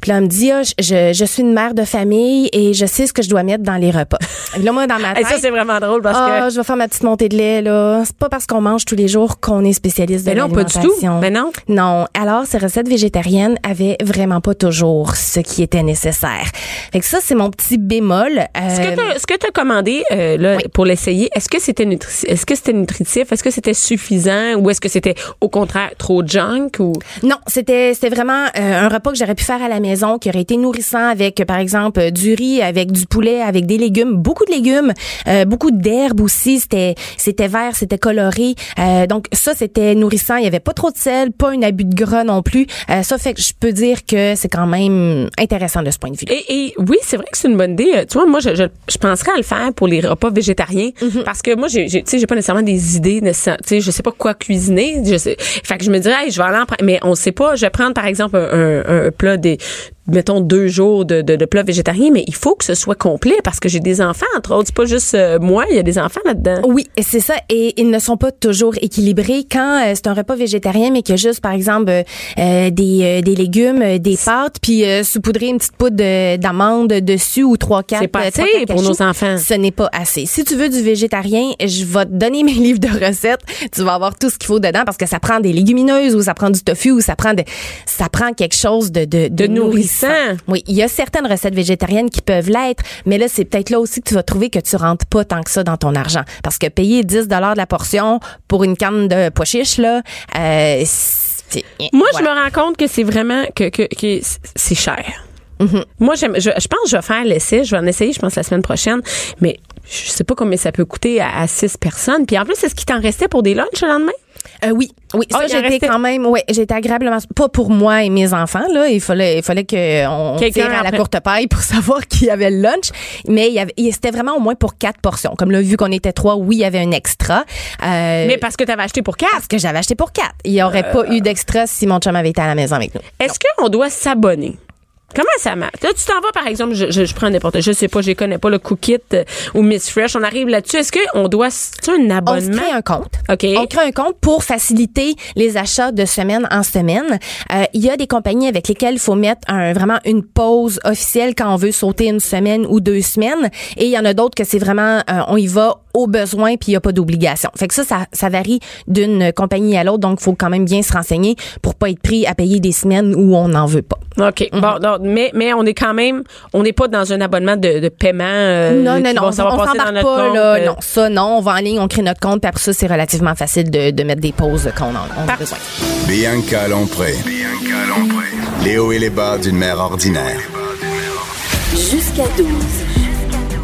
Speaker 5: Puis là, elle me dit, ah, je, suis une mère de famille et je sais ce que je dois mettre dans les repas. Et là, moi, dans ma
Speaker 1: Et
Speaker 5: tête,
Speaker 1: ça, c'est vraiment drôle parce
Speaker 5: ah,
Speaker 1: que.
Speaker 5: je vais faire ma petite montée de lait, là. C'est pas parce qu'on mange tous les jours qu'on est spécialiste de
Speaker 1: Mais non, pas du tout. Mais non.
Speaker 5: Non. Alors, ces recettes végétariennes avaient vraiment pas toujours ce qui était nécessaire. Fait que ça, c'est mon petit bémol.
Speaker 1: Ce que
Speaker 5: Euh,
Speaker 1: ce que tu as commandé euh, là, pour l'essayer, est-ce que c'était est-ce que c'était nutritif? Est-ce que c'était suffisant? Ou est-ce que c'était au contraire trop junk? Ou...
Speaker 5: Non, c'était c'était vraiment euh, un repas que j'aurais pu faire à la maison, qui aurait été nourrissant avec, euh, par exemple, euh, du riz, avec du poulet, avec des légumes, beaucoup de légumes, euh, beaucoup d'herbes aussi. C'était c'était vert, c'était coloré. Euh, donc ça, c'était nourrissant. Il y avait pas trop de sel, pas un abus de gras non plus. Euh, ça fait que je peux dire que c'est quand même intéressant de ce point de vue.
Speaker 1: Et, et oui, c'est vrai que c'est une bonne idée. Tu vois, moi, je, je, je penserais à le faire pour les repas végétariens
Speaker 5: Mhm.
Speaker 1: parce que moi, j'ai, j'ai- tu sais, j'ai pas nécessairement des idées, tu sais, je sais pas quoi cuisiner. Je sais, fait que je me dirais, hey, je vais aller en prendre, mais on sait pas. Je vais prendre par exemple un, un, un plat des, mettons deux jours de, de, de plats végétariens, mais il faut que ce soit complet parce que j'ai des enfants entre autres. C'est pas juste euh, moi, il y a des enfants là-dedans.
Speaker 5: Oui, c'est ça. Et ils ne sont pas toujours équilibrés. Quand euh, c'est un repas végétarien, mais qu'il y a juste, par exemple, euh, euh, des, euh, des légumes, des pâtes, puis euh, saupoudrer une petite poudre de- d'amande dessus ou trois quatre.
Speaker 1: C'est pas assez pour nos enfants.
Speaker 5: Ce n'est pas assez. Si tu veux du végétarien, je vais te donner mes livres de recettes. Tu vas avoir tout ce qu'il faut dedans parce que ça prend des légumineuses ou ça prend du tofu ou ça prend de, ça prend quelque chose de de,
Speaker 1: De nourrissant.
Speaker 5: Oui, il y a certaines recettes végétariennes qui peuvent l'être, mais là, c'est peut-être là aussi que tu vas trouver que tu rentres pas tant que ça dans ton argent. Parce que payer 10 de la portion pour une canne de pois chiche, là, euh, c'est...
Speaker 1: Moi,
Speaker 5: voilà.
Speaker 1: je me rends compte que c'est vraiment que, que, que c'est cher.
Speaker 5: Mm-hmm.
Speaker 1: Moi, j'aime, je, je pense que je vais faire l'essai. Je vais en essayer, je pense, la semaine prochaine. Mais je sais pas combien ça peut coûter à, à six personnes. Puis en plus, est-ce qu'il t'en restait pour des lunchs le lendemain?
Speaker 5: Euh, oui, oui,
Speaker 1: Ah,
Speaker 5: ça
Speaker 1: en
Speaker 5: j'étais quand même, ouais, j'étais agréablement, pas pour moi et mes enfants là, il fallait, il fallait que on
Speaker 1: Quelqu'un
Speaker 5: tire à la
Speaker 1: après-
Speaker 5: courte paille pour savoir qui avait le lunch, mais il y avait, c'était vraiment au moins pour quatre portions. Comme là, vu qu'on était trois, oui, il y avait un extra. Euh,
Speaker 1: Mais parce que tu avais acheté pour quatre.
Speaker 5: parce que j'avais acheté pour quatre. Il y aurait pas eu d'extra si mon chum avait été à la maison avec nous.
Speaker 1: Est-ce qu'on doit s'abonner? Comment ça marche? Là, tu t'en vas, par exemple, je, je, je prends n'importe, je sais pas, je connais pas, le Cookit euh, ou Miss Fresh. On arrive là-dessus. Est-ce qu'on doit, c'est un
Speaker 5: On
Speaker 1: abonnement?
Speaker 5: crée un compte.
Speaker 1: OK.
Speaker 5: On crée un compte pour faciliter les achats de semaine en semaine. Euh, Il y a des compagnies avec lesquelles il faut mettre un, vraiment une pause officielle quand on veut sauter une semaine ou deux semaines. Et il y en a d'autres que c'est vraiment, euh, on y va au besoin puis il n'y a pas d'obligation. Fait que ça, ça, ça varie d'une compagnie à l'autre. Donc, il faut quand même bien se renseigner pour pas être pris à payer des semaines où on n'en veut pas.
Speaker 1: OK. Bon, non, mais, mais on est quand même, on n'est pas dans un abonnement de, de paiement. euh,
Speaker 5: non, non, non,
Speaker 1: va-
Speaker 5: on,
Speaker 1: dans
Speaker 5: s'embarque pas
Speaker 1: compte,
Speaker 5: là.
Speaker 1: euh,
Speaker 5: Non, ça, non. On va en ligne, on crée notre compte, puis après ça, c'est relativement facile de, de mettre des pauses quand on en on a besoin.
Speaker 4: Bianca Lompré. Les hauts et les bas d'une mère ordinaire.
Speaker 3: Jusqu'à 12.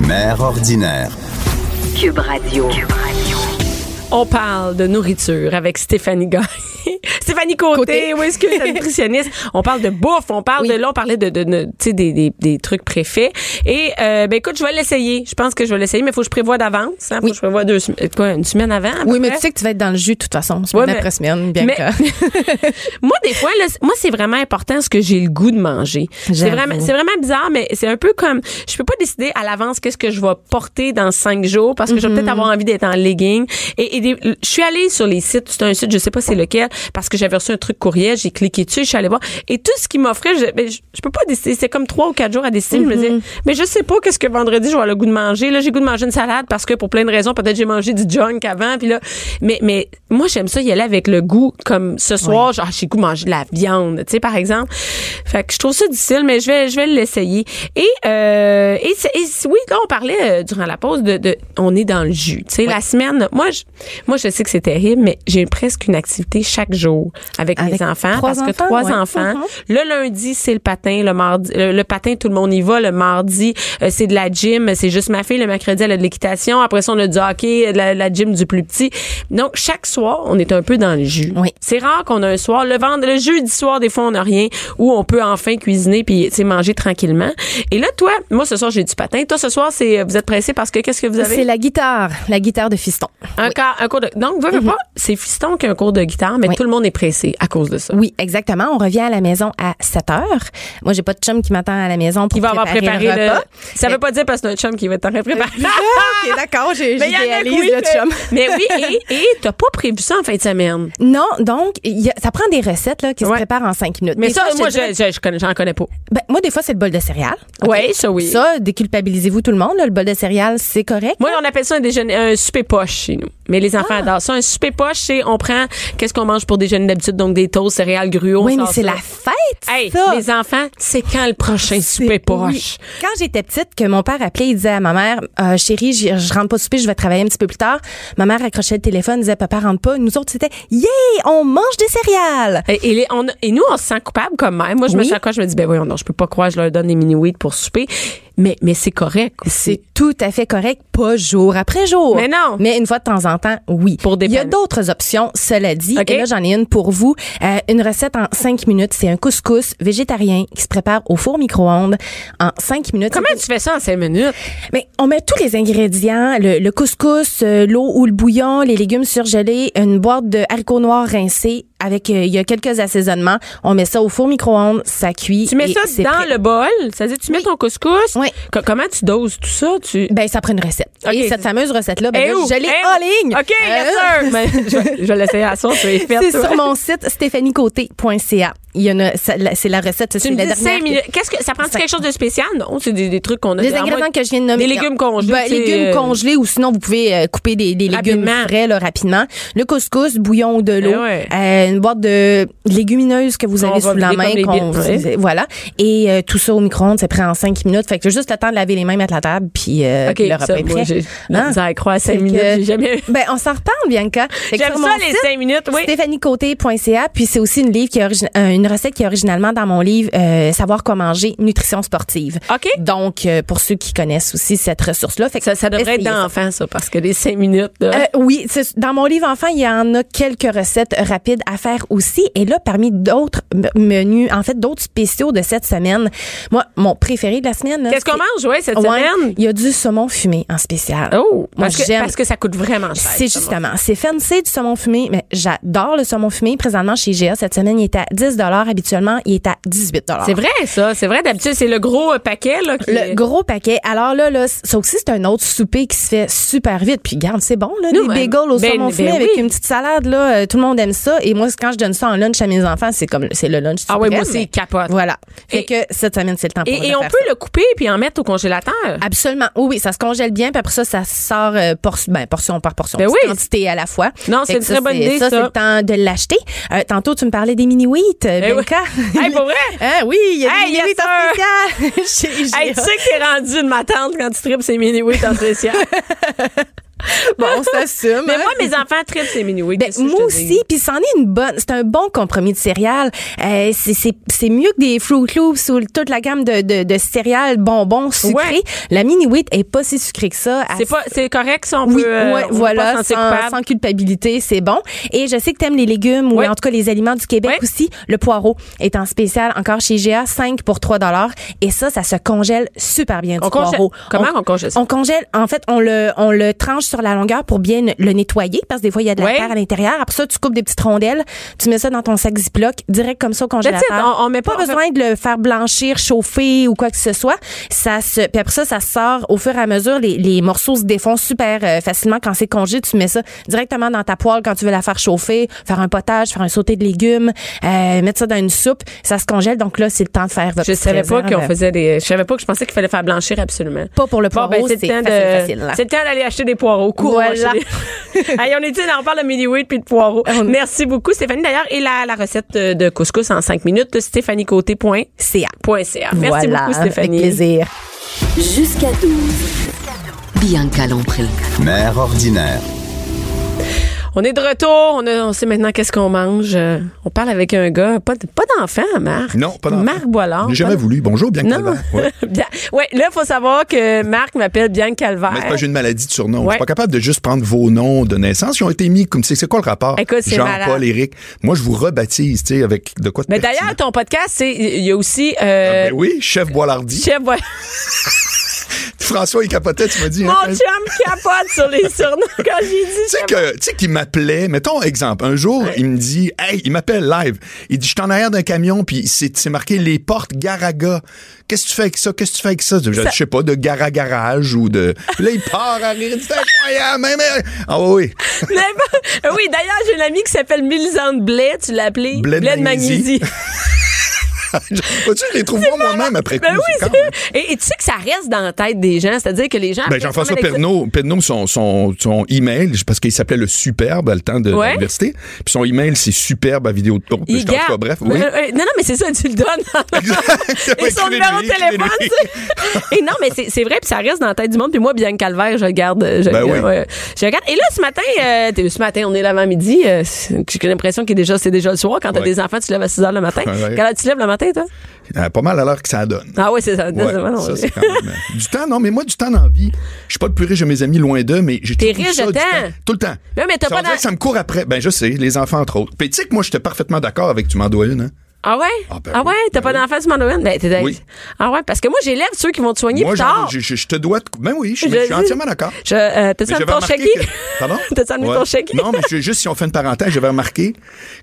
Speaker 4: Mère ordinaire.
Speaker 3: Cube Radio.
Speaker 1: On parle de nourriture avec Stéphanie Gagné. Stéphanie Côté,
Speaker 5: Côté.
Speaker 1: oui, excuse, nutritionniste. On parle de bouffe, on parle
Speaker 5: Oui.
Speaker 1: de là, on parlait de, de, de- tu sais, des, des, des trucs préfaits. Et, euh, ben écoute, je vais l'essayer. Je pense que je vais l'essayer, mais il faut que je prévoie d'avance. Hein, faut
Speaker 5: Oui.
Speaker 1: que je prévoie deux, quoi, une semaine avant.
Speaker 5: Oui, mais tu sais que tu vas être dans le jus de toute façon, semaine
Speaker 1: Ouais, mais-
Speaker 5: après semaine, bien
Speaker 1: mais-
Speaker 5: que.
Speaker 1: moi, des fois, là, moi, c'est vraiment important ce que j'ai le goût de manger. C'est vraiment, c'est vraiment bizarre, mais c'est un peu comme, je peux pas décider à l'avance qu'est-ce que je vais porter dans cinq jours parce que je vais peut-être avoir envie d'être en legging. Et, et des- je suis allée sur les sites, c'est un site, je sais pas c'est lequel, parce que j'avais reçu un truc courriel, j'ai cliqué dessus, je suis allée voir. Et tout ce qu'il m'offrait, je, ben, je, je peux pas décider. C'est comme trois ou quatre jours à décider. Je me disais, mais je sais pas qu'est-ce que vendredi, je vais avoir le goût de manger. Là, j'ai goût de manger une salade parce que pour plein de raisons, peut-être j'ai mangé du junk avant. Puis là, mais, mais moi, j'aime ça y aller avec le goût, comme ce soir, genre, j'ai goût de manger de la viande, tu sais, par exemple. Fait que je trouve ça difficile, mais je vais, je vais l'essayer. Et, euh, et, oui, là, on parlait euh, durant la pause de, de, on est dans le jus. Tu sais, la semaine, moi, je, moi, je sais que c'est terrible, mais j'ai presque une activité chaque jour avec,
Speaker 5: Avec
Speaker 1: mes enfants. parce que trois
Speaker 5: ouais.
Speaker 1: enfants.
Speaker 5: Mhm.
Speaker 1: Le lundi, c'est le patin. Le mardi, le, le patin, tout le monde y va. Le mardi, euh, c'est de la gym. C'est juste ma fille. Le mercredi, elle a de l'équitation. Après ça, on a du hockey, la, la gym du plus petit. Donc, chaque soir, on est un peu dans le jus.
Speaker 5: Oui.
Speaker 1: C'est rare qu'on a un soir. Le vendre, le jeudi soir, des fois, on n'a rien où on peut enfin cuisiner puis, sais, manger tranquillement. Et là, toi, moi, ce soir, j'ai du patin. Toi, ce soir, c'est, vous êtes pressé parce que qu'est-ce que vous avez?
Speaker 5: C'est la guitare, la guitare de fiston.
Speaker 1: Un, quart- un cours de, donc, veux, veux pas, c'est fiston qui a un cours de guitare, mais
Speaker 5: Oui.
Speaker 1: tout le monde est pressé à cause de ça.
Speaker 5: Oui, exactement. On revient à la maison à 7 heures. Moi, j'ai pas de chum qui m'attend à la maison pour
Speaker 1: Il va avoir préparé
Speaker 5: le
Speaker 1: le.
Speaker 5: repas.
Speaker 1: Ça veut pas dire parce que c'est un chum qui va t'en préparer.
Speaker 5: OK, d'accord,
Speaker 1: Mais
Speaker 5: j'idéalise
Speaker 1: oui,
Speaker 5: le
Speaker 1: mais-
Speaker 5: chum.
Speaker 1: Mais oui, et t'as pas prévu ça en fin de semaine?
Speaker 5: Non, donc, il y a- ça prend des recettes là, qui
Speaker 1: Ouais.
Speaker 5: se préparent en 5 minutes.
Speaker 1: Mais
Speaker 5: Des
Speaker 1: ça,
Speaker 5: fois,
Speaker 1: moi,
Speaker 5: dirais-
Speaker 1: je, je, je connais, j'en connais pas.
Speaker 5: ben, moi, des fois, c'est le bol de céréales.
Speaker 1: Ouais, ça, oui.
Speaker 5: Ça, déculpabilisez-vous tout le monde. là. le bol de céréales, c'est correct.
Speaker 1: Moi, on appelle ça un déjeuner, un souper poche chez nous. Mais les enfants
Speaker 5: Ah.
Speaker 1: adorent ça. Un souper poche, c'est on prend qu'est-ce qu'on mange pour déjeuner d'habitude, donc des toasts, céréales, gruaux.
Speaker 5: Oui, mais c'est la fête,
Speaker 1: Hey,
Speaker 5: ça.
Speaker 1: les enfants, c'est quand le prochain souper poche?
Speaker 5: Quand j'étais petite, que mon père appelait, il disait à ma mère, Euh, chérie, je, je rentre pas souper, je vais travailler un petit peu plus tard. Ma mère accrochait le téléphone, disait, papa rentre pas. Nous autres, c'était, yeah, on mange des céréales.
Speaker 1: Et, et les- on a- et nous, on se sent coupable comme mère. Moi, je me
Speaker 5: Oui.
Speaker 1: sens quoi? Je me dis, ben oui, non, je peux pas croire, je leur donne des mini-wheats pour souper. Mais, mais c'est correct.
Speaker 5: C'est tout à fait correct, pas jour après jour.
Speaker 1: Mais non.
Speaker 5: Mais une fois de temps en temps, oui.
Speaker 1: Pour
Speaker 5: Il y a d'autres options, cela dit. Et là, j'en ai une pour vous. Euh, une recette en cinq minutes. C'est un couscous végétarien qui se prépare au four micro-ondes en cinq minutes.
Speaker 1: Comment tu fais ça en cinq minutes?
Speaker 5: Mais on met tous les ingrédients, le, le couscous, euh, l'eau ou le bouillon, les légumes surgelés, une boîte de haricots noirs rincés avec euh, il y a quelques assaisonnements. On met ça au four micro-ondes, ça cuit.
Speaker 1: Tu mets
Speaker 5: et
Speaker 1: ça dans
Speaker 5: prêt.
Speaker 1: le bol, c'est-à-dire tu mets ton couscous?
Speaker 5: Oui.
Speaker 1: Co- comment tu doses tout ça? Tu...
Speaker 5: Ben, ça prend une recette.
Speaker 1: OK.
Speaker 5: Et cette fameuse recette-là, ben,
Speaker 1: Eh
Speaker 5: là,
Speaker 1: où?
Speaker 5: je l'ai
Speaker 1: Eh
Speaker 5: en ligne.
Speaker 1: OK, yes,
Speaker 5: Euh,
Speaker 1: sir. Ben, je, vais- je l'essayer à son, tu
Speaker 5: C'est sur mon site stéphaniecoté.ca. Il y en a, ça- c'est la recette, c'est la dernière.
Speaker 1: Qu'est-ce que ça prend quelque chose de spécial? Non, c'est des, des trucs qu'on a.
Speaker 5: Les
Speaker 1: à
Speaker 5: ingrédients que je viens de nommer.
Speaker 1: Des légumes congelés.
Speaker 5: Ben, légumes
Speaker 1: euh,
Speaker 5: congelés ou sinon vous pouvez euh, couper des, des légumes frais là, rapidement. Le couscous, bouillon ou de l'eau,
Speaker 1: Eh ouais.
Speaker 5: euh, une boîte de légumineuses que vous avez sous la main, qu'on- voilà. Et euh, tout ça au micro-ondes, c'est prêt en cinq minutes. Fait que j'ai juste le temps de laver les mains, mettre la table, puis euh, puis le
Speaker 1: ça,
Speaker 5: repas est
Speaker 1: moi,
Speaker 5: prêt.
Speaker 1: la
Speaker 5: Hein?
Speaker 1: misère à cinq
Speaker 5: Fait
Speaker 1: minutes. J'ai jamais.
Speaker 5: Ben, on s'en reparle, Bianca. Fait
Speaker 1: J'aime ça, les
Speaker 5: site,
Speaker 1: cinq minutes, oui.
Speaker 5: stéphaniecoté.ca puis c'est aussi une livre qui est origi- euh, une recette qui est originalement dans mon livre euh, savoir quoi manger nutrition sportive
Speaker 1: OK.
Speaker 5: donc pour ceux qui connaissent aussi cette ressource là fait que
Speaker 1: Ça, ça devrait être
Speaker 5: essayez ça.
Speaker 1: d'enfant, ça, parce que les cinq minutes, là.
Speaker 5: Oui, c'est- dans mon livre enfant, il y en a quelques recettes rapides à faire aussi. Et là, parmi d'autres menus, en fait, d'autres spéciaux de cette semaine, moi, mon préféré de la semaine.
Speaker 1: Qu'est-ce qu'on mange, ouais, cette
Speaker 5: Ouais,
Speaker 1: semaine?
Speaker 5: Il y a du saumon fumé en spécial.
Speaker 1: Oh,
Speaker 5: Moi,
Speaker 1: parce que,
Speaker 5: j'aime.
Speaker 1: parce que ça coûte vraiment cher.
Speaker 5: C'est justement, c'est fancy du saumon fumé, mais j'adore le saumon fumé. Présentement, chez GA, cette semaine, il est à 10 Habituellement, il est à 18
Speaker 1: C'est vrai, ça. C'est vrai. D'habitude, c'est le gros euh, paquet, là. Qui
Speaker 5: Le gros paquet. Alors là, là, ça aussi, c'est un autre souper qui se fait super vite. Puis garde, c'est bon, là,
Speaker 1: Nous,
Speaker 5: des
Speaker 1: ben,
Speaker 5: bagels au
Speaker 1: ben,
Speaker 5: saumon
Speaker 1: ben
Speaker 5: fumé avec
Speaker 1: oui.
Speaker 5: une petite salade, là. euh, tout le monde aime ça. Et moi, quand je donne ça en lunch à mes enfants, c'est comme, c'est le lunch
Speaker 1: Ah oui, moi aussi, capote.
Speaker 5: Voilà. Fait
Speaker 1: Et-
Speaker 5: que cette semaine, c'est le temps pour
Speaker 1: Et, et on peut
Speaker 5: ça.
Speaker 1: le couper puis en mettre au congélateur?
Speaker 5: Absolument. Oui, oui, ça se congèle bien, puis après ça, ça sort euh, por- ben, portion par portion,
Speaker 1: Ben oui.
Speaker 5: quantité à la fois.
Speaker 1: Non, c'est une très bonne idée,
Speaker 5: Ça,
Speaker 1: ça.
Speaker 5: c'est le temps de l'acheter. Euh, tantôt, tu me parlais des mini-wheats, euh,
Speaker 1: Eh oui. Hey, pour vrai?
Speaker 5: Hein, oui, il y a
Speaker 1: Hey,
Speaker 5: des
Speaker 1: yes,
Speaker 5: mini-wheats en spécial.
Speaker 1: Hey, tu sais que t'es rendu de ma tante quand tu tripes ces mini-wheats en spécial.
Speaker 5: Bon, on s'assume.
Speaker 1: Mais
Speaker 5: hein.
Speaker 1: moi, mes enfants tripent ces mini-wheats.
Speaker 5: Ben, moi aussi, puis c'en est une bonne. C'est un bon compromis de céréales. Euh, c'est- c'est c'est mieux que des Fruit Loops ou toute la gamme de, de, de céréales bonbons sucrés.
Speaker 1: Ouais.
Speaker 5: La mini wheat est pas si sucrée que ça.
Speaker 1: C'est pas, c'est correct si on
Speaker 5: oui,
Speaker 1: peut. euh,
Speaker 5: ouais,
Speaker 1: on peut
Speaker 5: voilà,
Speaker 1: pas
Speaker 5: sans, culpabilité, c'est bon. Et je sais que t'aimes les légumes
Speaker 1: Ouais.
Speaker 5: ou en tout cas les aliments du Québec aussi. Le poireau est en spécial encore chez GA, 5 pour 3 dollars. Et ça, ça se congèle super bien du
Speaker 1: On congèle-
Speaker 5: poireau.
Speaker 1: comment on congèle ça?
Speaker 5: On congèle, en fait, on le, on le tranche sur la longueur pour bien le nettoyer parce que des fois, il y a de la
Speaker 1: Ouais.
Speaker 5: terre à l'intérieur. Après ça, tu coupes des petites rondelles, tu mets ça dans ton sac Ziploc, direct comme ça au congélateur.
Speaker 1: It. On- on met pas-
Speaker 5: besoin de le faire blanchir, chauffer ou quoi que ce soit. Ça se, puis après ça, ça sort au fur et à mesure. Les, les morceaux se défont super euh, facilement quand c'est congé. Tu mets ça directement dans ta poêle quand tu veux la faire chauffer, faire un potage, faire un sauté de légumes, euh, mettre ça dans une soupe. Ça se congèle. Donc là, c'est le temps de faire votre
Speaker 1: Je savais pas qu'on faisait des. Je savais pas que je pensais qu'il fallait faire blanchir absolument.
Speaker 5: Pas pour le
Speaker 1: Bon,
Speaker 5: poireau,
Speaker 1: ben,
Speaker 5: c'est facile, facile.
Speaker 1: C'est le temps d'aller acheter des poireaux.
Speaker 5: Voilà.
Speaker 1: va acheter des- hey, on est on parle de mini wheat puis de poireaux. Merci beaucoup, Stéphanie. D'ailleurs, et la, la recette de de couscous en 5 minutes, stéphaniecoté.ca.
Speaker 5: CA.
Speaker 1: Merci
Speaker 5: Voilà,
Speaker 1: beaucoup, Stéphanie.
Speaker 5: Avec plaisir.
Speaker 3: Jusqu'à 12. Bianca Lompré.
Speaker 4: Mère ordinaire.
Speaker 1: On est de retour. On, a- on sait maintenant qu'est-ce qu'on mange. Euh, On parle avec un gars. Pas, pas d'enfant, Marc.
Speaker 6: Non, pas d'enfant.
Speaker 1: Marc Boilard.
Speaker 6: J'ai jamais voulu. Bonjour, bien. Calvaire. Ouais.
Speaker 1: Ouais, là, il faut savoir que Marc m'appelle bien Calvaire.
Speaker 6: Mais c'est pas j'ai une maladie de surnom.
Speaker 1: Ouais.
Speaker 6: Je suis pas capable de juste prendre vos noms de naissance. Ils ont été mis comme c'est c'est quoi le rapport?
Speaker 1: Écoute, c'est
Speaker 6: Jean-Paul. Éric. Moi, je vous rebaptise, tu sais, avec de quoi de
Speaker 1: Mais d'ailleurs, ton podcast, c'est il y a aussi euh,
Speaker 6: Ben oui, chef Boilardi.
Speaker 1: Chef Boilard.
Speaker 6: François, il capotait, tu m'as dit.
Speaker 1: Mon
Speaker 6: hein,
Speaker 1: chum capote sur les surnoms quand j'ai dit
Speaker 6: Tu sais que, tu sais qu'il m'appelait, mettons exemple, un jour, il me dit, hey, il m'appelle live. Il dit, je suis en arrière d'un camion, puis c'est marqué les portes Garaga. Qu'est-ce que tu fais avec ça? Qu'est-ce que tu fais avec ça? Je, sais pas, de Garagarage ou de. Puis là, il part à rire, c'est incroyable, mais, mais- Ah oui, oui.
Speaker 1: D'ailleurs, j'ai une amie qui s'appelle Mélisande Blais, tu l'as appelée
Speaker 6: Blais de
Speaker 1: de
Speaker 6: Magnésie. Vois-tu, je les trouve moi moi-même après coup.
Speaker 1: Ben oui,
Speaker 6: c'est quand
Speaker 1: et, et tu sais que ça reste dans la tête des gens, c'est-à-dire que les gens.
Speaker 6: Ben, Jean-François. Pernaud, Pernaud, son, son, son email, parce qu'il s'appelait le Superbe à le temps de
Speaker 1: Ouais.
Speaker 6: l'université. Puis son email, c'est Superbe à vidéo. Oh,
Speaker 1: Il
Speaker 6: je
Speaker 1: garde.
Speaker 6: bref, oui.
Speaker 1: Euh, euh, non, non, mais c'est ça, tu le donnes. Et son numéro de téléphone. tu. Et non, mais c'est c'est vrai, puis ça reste dans la tête du monde. Puis moi, bien Calvaire, je regarde. Je,
Speaker 6: Ben oui.
Speaker 1: je regarde. Et là, ce matin, euh, ce matin, on est l'avant-midi. Euh, J'ai l'impression déjà, c'est déjà le soir. Quand t'as
Speaker 6: Ouais.
Speaker 1: des enfants, tu te lèves à 6 heures le matin.
Speaker 6: Ouais,
Speaker 1: heure tu te lèves le matin, toi?
Speaker 6: Euh, pas mal à l'heure que ça donne.
Speaker 1: Ah oui, c'est ça.
Speaker 6: Ouais,
Speaker 1: Non, non,
Speaker 6: ça,
Speaker 1: non.
Speaker 6: c'est quand même, euh, du temps, non, mais moi, du temps dans la vie. Je suis pas le plus riche de mes amis, loin d'eux, mais j'ai toujours
Speaker 1: riche
Speaker 6: ça,
Speaker 1: de
Speaker 6: du
Speaker 1: temps.
Speaker 6: Tout le temps.
Speaker 1: Mais mais t'as
Speaker 6: Ça,
Speaker 1: pas dans-
Speaker 6: que ça me court après. Ben, je sais, les enfants, entre autres. Puis, tu sais que moi, j'étais parfaitement d'accord avec tu m'en dois une, hein.
Speaker 1: Ah ouais?
Speaker 6: Ah, ben
Speaker 1: ah
Speaker 6: oui,
Speaker 1: ouais? T'as
Speaker 6: ben
Speaker 1: pas d'enfant, tu m'en donnes? Ben, t'es
Speaker 6: Oui.
Speaker 1: Ah ouais? Parce que moi, j'élève ceux qui vont te soigner
Speaker 6: Moi,
Speaker 1: plus tard.
Speaker 6: je, je- je te dois. de- Ben oui, je, suis entièrement d'accord.
Speaker 1: Je, euh, t'as-tu amené ton chéquier?
Speaker 6: que- Pardon?
Speaker 1: T'as-tu amené
Speaker 6: Ouais.
Speaker 1: ton chéquier?
Speaker 6: Non, mais juste si on fait une parenthèse, j'avais remarqué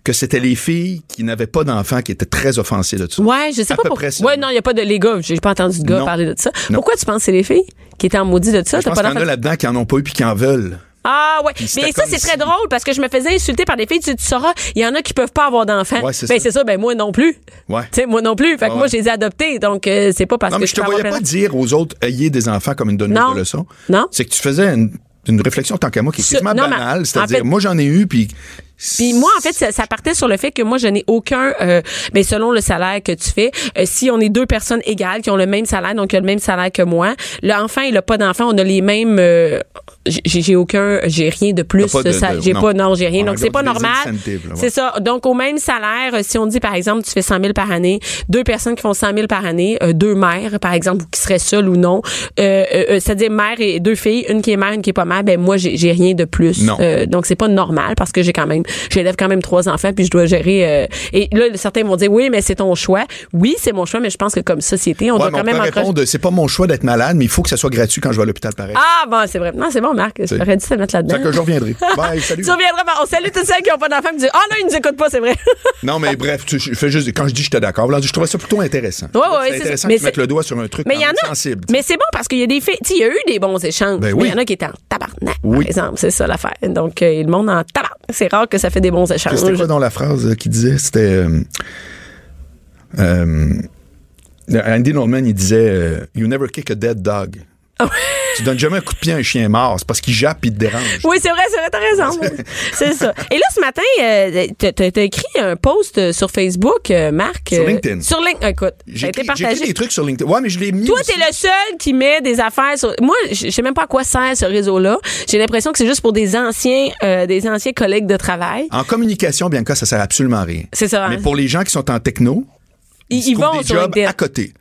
Speaker 6: que c'était les filles qui n'avaient pas d'enfants qui étaient très offensées de ça.
Speaker 1: Ouais, je sais
Speaker 6: À
Speaker 1: pas pourquoi. Ouais, non, il y a pas de les gars. J'ai pas entendu de gars
Speaker 6: Non.
Speaker 1: parler de ça.
Speaker 6: Non.
Speaker 1: Pourquoi tu penses que c'est les filles qui étaient en maudit de ça?
Speaker 6: Je pense qu'il y en a
Speaker 1: d'enfant?
Speaker 6: là-dedans qui en ont pas eu puis qui en veulent.
Speaker 1: Ah ouais, mais ça c'est
Speaker 6: si-
Speaker 1: très drôle parce que je me faisais insulter par des filles, tu, tu sauras, il y en a qui peuvent pas avoir d'enfants.
Speaker 6: Ouais, c'est
Speaker 1: ben
Speaker 6: ça.
Speaker 1: c'est ça, ben moi non plus.
Speaker 6: Ouais.
Speaker 1: Tu sais moi non plus, fait que
Speaker 6: Ouais,
Speaker 1: moi je les ai adoptés donc euh, c'est pas parce
Speaker 6: Non,
Speaker 1: que
Speaker 6: mais je te voyais pas dire aux autres ayez des enfants comme une donneuse
Speaker 1: Non.
Speaker 6: de leçons.
Speaker 1: Non.
Speaker 6: C'est que tu faisais une, une réflexion tant qu'à moi qui est
Speaker 1: Ce-
Speaker 6: quasiment
Speaker 1: non,
Speaker 6: banale,
Speaker 1: en
Speaker 6: c'est-à-dire
Speaker 1: fait-
Speaker 6: moi j'en ai eu puis
Speaker 1: Puis moi, en fait, ça, ça partait sur le fait que moi, je n'ai aucun, euh, mais selon le salaire que tu fais, euh, si on est deux personnes égales qui ont le même salaire, donc qui ont le même salaire que moi, l'enfant il a pas d'enfant, on a les mêmes. euh, j'ai aucun, j'ai rien de plus. J'ai pas, non, j'ai rien.
Speaker 6: En
Speaker 1: donc c'est pas normal.
Speaker 6: ouais.
Speaker 1: C'est ça. Donc au même salaire, euh, si on dit par exemple, tu fais 100 000 par année, deux personnes qui font 100 000 par année, euh, deux mères par exemple, qui seraient seules ou non, euh, euh, euh, c'est-à-dire mère et deux filles, une qui est mère, une qui est pas mère, ben moi j'ai j'ai rien de plus.
Speaker 6: Non.
Speaker 1: Euh, donc c'est pas normal parce que j'ai quand même j'élève quand même trois enfants puis je dois gérer euh, et là certains vont dire oui mais c'est ton choix oui c'est mon choix mais je pense que comme société on
Speaker 6: Ouais,
Speaker 1: doit quand
Speaker 6: on
Speaker 1: même
Speaker 6: répondre, c'est pas mon choix d'être malade, mais il faut que ça soit gratuit quand je vais à l'hôpital pareil.
Speaker 1: ah bon c'est vrai non c'est bon Marc j'aurais dû te mettre là-dedans
Speaker 6: que je reviendrai. Bye, salut.
Speaker 1: tu reviendras on salue tous ceux qui ont pas d'enfants qui disent ah non ils nous écoutent pas c'est vrai
Speaker 6: Non, mais bref, tu, je fais juste, quand je dis j'étais d'accord, là, je trouvais ça plutôt intéressant.
Speaker 1: Ouais, ouais,
Speaker 6: c'est intéressant mettes
Speaker 1: c'est-
Speaker 6: le doigt sur un truc
Speaker 1: mais il y en a
Speaker 6: sensible.
Speaker 1: mais c'est bon parce qu'il y a des sais il y a eu des bons échanges
Speaker 6: Ben
Speaker 1: mais
Speaker 6: oui.
Speaker 1: il y en a qui étaient en tabarnak
Speaker 6: Oui.
Speaker 1: par exemple c'est ça l'affaire donc euh, le monde en tabarnak c'est rare que ça fait des bons échanges
Speaker 6: C'était quoi dans la phrase euh, qu'il disait? C'était. euh, euh, Andy Norman, il disait You never kick a dead dog.
Speaker 1: Ah
Speaker 6: Tu donnes jamais un coup de pied à un chien mort, c'est parce qu'il jappe et il te dérange.
Speaker 1: Oui, c'est vrai, c'est vrai, t'as raison. c'est ça. Et là, ce matin, euh, t'as- écrit un post euh, sur Facebook, euh, Marc.
Speaker 6: Sur LinkedIn.
Speaker 1: Sur LinkedIn. Écoute,
Speaker 6: J'ai
Speaker 1: été
Speaker 6: écrit,
Speaker 1: partagé.
Speaker 6: des trucs sur LinkedIn. Ouais, mais je l'ai mis.
Speaker 1: Toi, t'es le seul qui met des affaires sur. Moi, je sais même pas à quoi sert ce réseau-là. J'ai l'impression que c'est juste pour des anciens, euh, des anciens collègues de travail.
Speaker 6: En communication, Bianca, ça sert absolument à rien.
Speaker 1: C'est ça. hein?
Speaker 6: Mais pour les gens qui sont en techno,
Speaker 1: Ils, ils
Speaker 6: trouvent
Speaker 1: vont
Speaker 6: des
Speaker 1: sur
Speaker 6: jobs
Speaker 1: LinkedIn.
Speaker 6: à côté.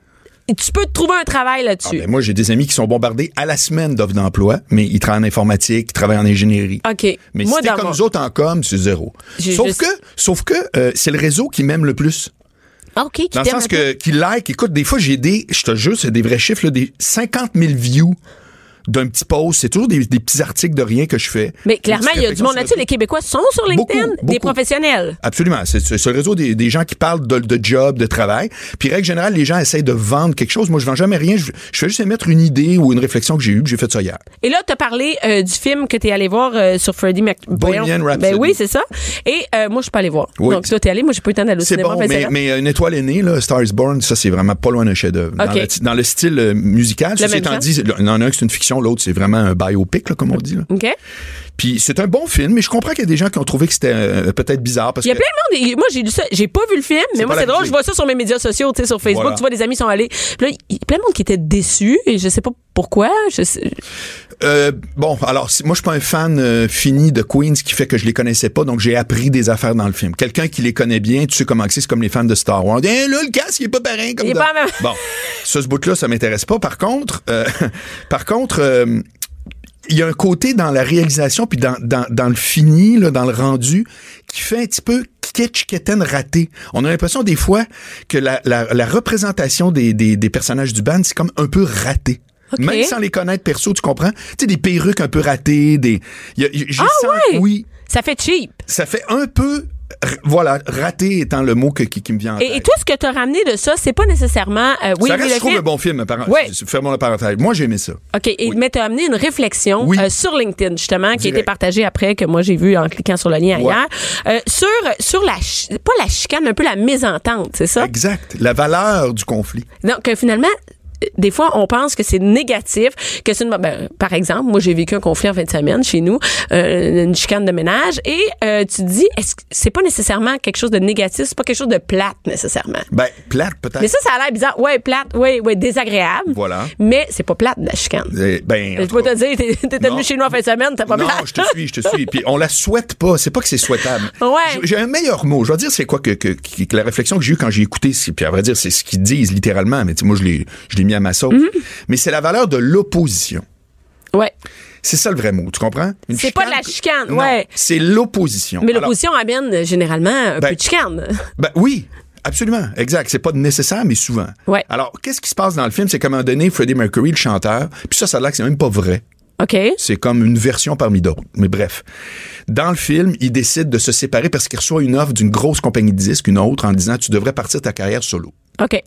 Speaker 1: Et Tu peux te trouver un travail
Speaker 6: Ah,
Speaker 1: là-dessus.
Speaker 6: ben, moi, j'ai des amis qui sont bombardés à la semaine d'offres d'emploi, mais ils travaillent en informatique, ils travaillent en ingénierie.
Speaker 1: OK.
Speaker 6: Mais
Speaker 1: Moi,
Speaker 6: si t'es comme nous autres en com, c'est zéro. Sauf
Speaker 1: juste-
Speaker 6: que, sauf que euh, c'est le réseau qui m'aime le plus.
Speaker 1: Ah, OK. qui
Speaker 6: Dans le sens que qu'il like, écoute, des fois j'ai des, je te jure, c'est des vrais chiffres, là, des 50 000 views d'un petit post. C'est toujours des, des petits articles de rien que je fais.
Speaker 1: Mais clairement, il y a du monde là-dessus. Les
Speaker 6: le-
Speaker 1: Québécois sont sur LinkedIn.
Speaker 6: Beaucoup,
Speaker 1: Des
Speaker 6: beaucoup.
Speaker 1: professionnels.
Speaker 6: Absolument. C'est le réseau des, des gens qui parlent de, de job, de travail. Puis, règle générale, les gens essayent de vendre quelque chose. Moi, je vends jamais rien. Je, je fais juste émettre une idée ou une réflexion que j'ai eue. puis J'ai fait ça hier.
Speaker 1: Et là, tu as parlé euh, du film que tu es allé voir euh, sur Freddie Mac...
Speaker 6: Bohemian
Speaker 1: Voyons.
Speaker 6: Rhapsody.
Speaker 1: Ben oui, c'est ça. Et euh, moi, je suis pas allé voir.
Speaker 6: Oui.
Speaker 1: Donc, toi, t'es allé. Moi, j'ai pas eu le temps d'aller au cinéma.
Speaker 6: bon, mais, mais Une étoile aînée, là, Star is Born, ça, c'est vraiment pas loin d'un chef-d'œuvre. Dans,
Speaker 1: OK.
Speaker 6: le, dans le style musical, ceci
Speaker 1: même
Speaker 6: étant dit, il y en a un c'est une fiction, l'autre, c'est vraiment un biopic, là, comme on dit. Là.
Speaker 1: OK.
Speaker 6: Puis c'est un bon film, mais je comprends qu'il y a des gens qui ont trouvé que c'était euh, peut-être bizarre parce
Speaker 1: Il y a
Speaker 6: que
Speaker 1: plein de monde. Moi, j'ai lu ça. J'ai pas vu le film, mais moi, c'est drôle. Je vois ça sur mes médias sociaux, tu sais, sur Facebook.
Speaker 6: Voilà.
Speaker 1: Tu vois, des amis sont allés. Puis là, il y a plein de monde qui était déçu et je sais pas pourquoi. Je sais-
Speaker 6: Euh, bon, alors si- moi je suis pas un fan euh, fini de Queens, ce qui fait que je les connaissais pas, donc j'ai appris des affaires dans le film. Quelqu'un qui les connaît bien, tu sais comment c'est, c'est comme les fans de Star Wars. Eh, là le casque il est pas pareil comme
Speaker 1: Il est
Speaker 6: dans-
Speaker 1: pas même.
Speaker 6: Bon, ça ce bout-là ça m'intéresse pas. Par contre, euh, par contre. euh, il y a un côté dans la réalisation puis dans, dans, dans le fini, là, dans le rendu, qui fait un petit peu kitsch quétaine raté. On a l'impression des fois que la, la, la représentation des, des, des personnages du band, c'est comme un peu raté. Même sans les connaître perso, tu comprends? Tu sais, des perruques un peu ratées, des... y a-
Speaker 1: Ah ouais?
Speaker 6: Oui,
Speaker 1: Ça fait cheap.
Speaker 6: ça fait un peu voilà, raté étant le mot que- qui, qui me vient en
Speaker 1: Et,
Speaker 6: tête.
Speaker 1: et toi, ce que tu as ramené de ça, c'est pas nécessairement. euh, oui,
Speaker 6: ça
Speaker 1: oui,
Speaker 6: reste,
Speaker 1: le
Speaker 6: je trouve,
Speaker 1: film-
Speaker 6: un bon film. Par...
Speaker 1: Ouais.
Speaker 6: Fermons la parenthèse. Moi, j'ai aimé ça.
Speaker 1: OK, et, mais tu as amené une réflexion
Speaker 6: Oui.
Speaker 1: euh, sur LinkedIn, justement, qui a été partagée après, que moi j'ai vu en cliquant sur le lien
Speaker 6: Ouais.
Speaker 1: hier, euh, sur, sur la, pas la chicane, mais un peu la mésentente, c'est ça?
Speaker 6: Exact. La valeur du conflit.
Speaker 1: Donc, que finalement, des fois, on pense que c'est négatif, que c'est une, ben, par exemple, moi, j'ai vécu un conflit en fin de semaine chez nous, euh, une chicane de ménage, et euh, tu te dis, est-ce que c'est pas nécessairement quelque chose de négatif, c'est pas quelque chose de plate nécessairement?
Speaker 6: Ben, plate, peut-être.
Speaker 1: Mais ça, ça a l'air bizarre. Ouais, plate, ouais, ouais, désagréable.
Speaker 6: Voilà.
Speaker 1: Mais c'est pas plate, la chicane.
Speaker 6: Eh, Ben, en
Speaker 1: Je peux te dire, t'es- t'étais
Speaker 6: Non.
Speaker 1: venu chez nous en fin de semaine, t'as pas
Speaker 6: non,
Speaker 1: plate.
Speaker 6: je te suis, je te suis. Puis on la souhaite pas. C'est pas que c'est souhaitable.
Speaker 1: Ouais.
Speaker 6: J'ai- un meilleur mot. Je vais dire c'est quoi que, que, que- la réflexion que j'ai eue quand j'ai écouté. Puis à vrai dire, c'est ce qu'ils disent littéralement. Mais moi, je l'ai, je l'ai mis à ma sauce.
Speaker 1: Mm-hmm.
Speaker 6: Mais c'est la valeur de l'opposition.
Speaker 1: Ouais.
Speaker 6: C'est ça le vrai mot. Tu comprends?
Speaker 1: C'est pas de la chicane,
Speaker 6: Non,
Speaker 1: ouais.
Speaker 6: C'est l'opposition.
Speaker 1: Mais
Speaker 6: Alors,
Speaker 1: l'opposition amène euh, généralement un
Speaker 6: Ben,
Speaker 1: peu de chicane.
Speaker 6: Ben oui. Absolument, exact. C'est pas nécessaire, mais souvent.
Speaker 1: Ouais.
Speaker 6: Alors, qu'est-ce qui se passe dans le film? C'est qu'à un moment donné, Freddie Mercury, le chanteur, puis ça, ça a l'air que c'est même pas vrai.
Speaker 1: OK.
Speaker 6: C'est comme une version parmi d'autres. Mais bref. Dans le film, il décide de se séparer parce qu'il reçoit une offre d'une grosse compagnie de disques, une autre, en disant tu devrais partir ta carrière solo.
Speaker 1: OK.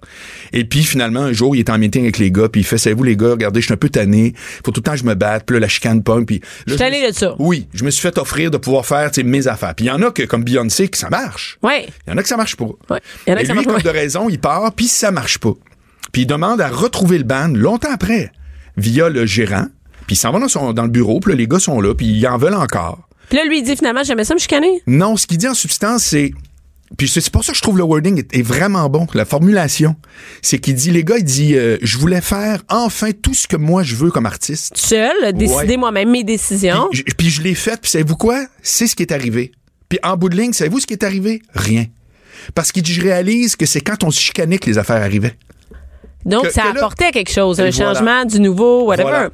Speaker 6: Et puis finalement, un jour, il est en meeting avec les gars, puis il fait Savez-vous, les gars, regardez, je suis un peu tanné. Faut tout le temps que je me batte, puis là, la chicane pomme, puis. là,
Speaker 1: Je suis
Speaker 6: suis-
Speaker 1: de ça.
Speaker 6: Oui, je me suis fait offrir de pouvoir faire mes affaires. Puis il y en a que, comme Beyoncé, que ça marche.
Speaker 1: Ouais.
Speaker 6: Il y en a que ça marche pas.
Speaker 1: Ouais. Il y en a
Speaker 6: Et
Speaker 1: que ça
Speaker 6: lui,
Speaker 1: marche pas.
Speaker 6: comme de raison, il part, puis ça marche pas. Puis il demande à retrouver le band longtemps après, via le gérant. Puis il s'en va dans, son- dans le bureau, puis là, les gars sont là, puis ils en veulent encore.
Speaker 1: Puis là, lui, il dit finalement, j'aimais ça me chicaner.
Speaker 6: Non, ce qu'il dit en substance, c'est. Puis c'est pour ça que je trouve le wording est, est vraiment bon, la formulation. C'est qu'il dit, les gars, il dit, euh, je voulais faire enfin tout ce que moi je veux comme artiste.
Speaker 1: Seul, décider
Speaker 6: Ouais.
Speaker 1: moi-même mes décisions.
Speaker 6: Puis, je- puis je l'ai fait, puis savez-vous quoi? C'est ce qui est arrivé. Puis en bout de ligne, savez-vous ce qui est arrivé? Rien. Parce qu'il dit, je réalise que c'est quand on se chicanait que les affaires arrivaient.
Speaker 1: Donc,
Speaker 6: que-
Speaker 1: ça
Speaker 6: que là-
Speaker 1: apportait quelque chose, un
Speaker 6: voilà.
Speaker 1: changement, du nouveau, whatever.
Speaker 6: Voilà.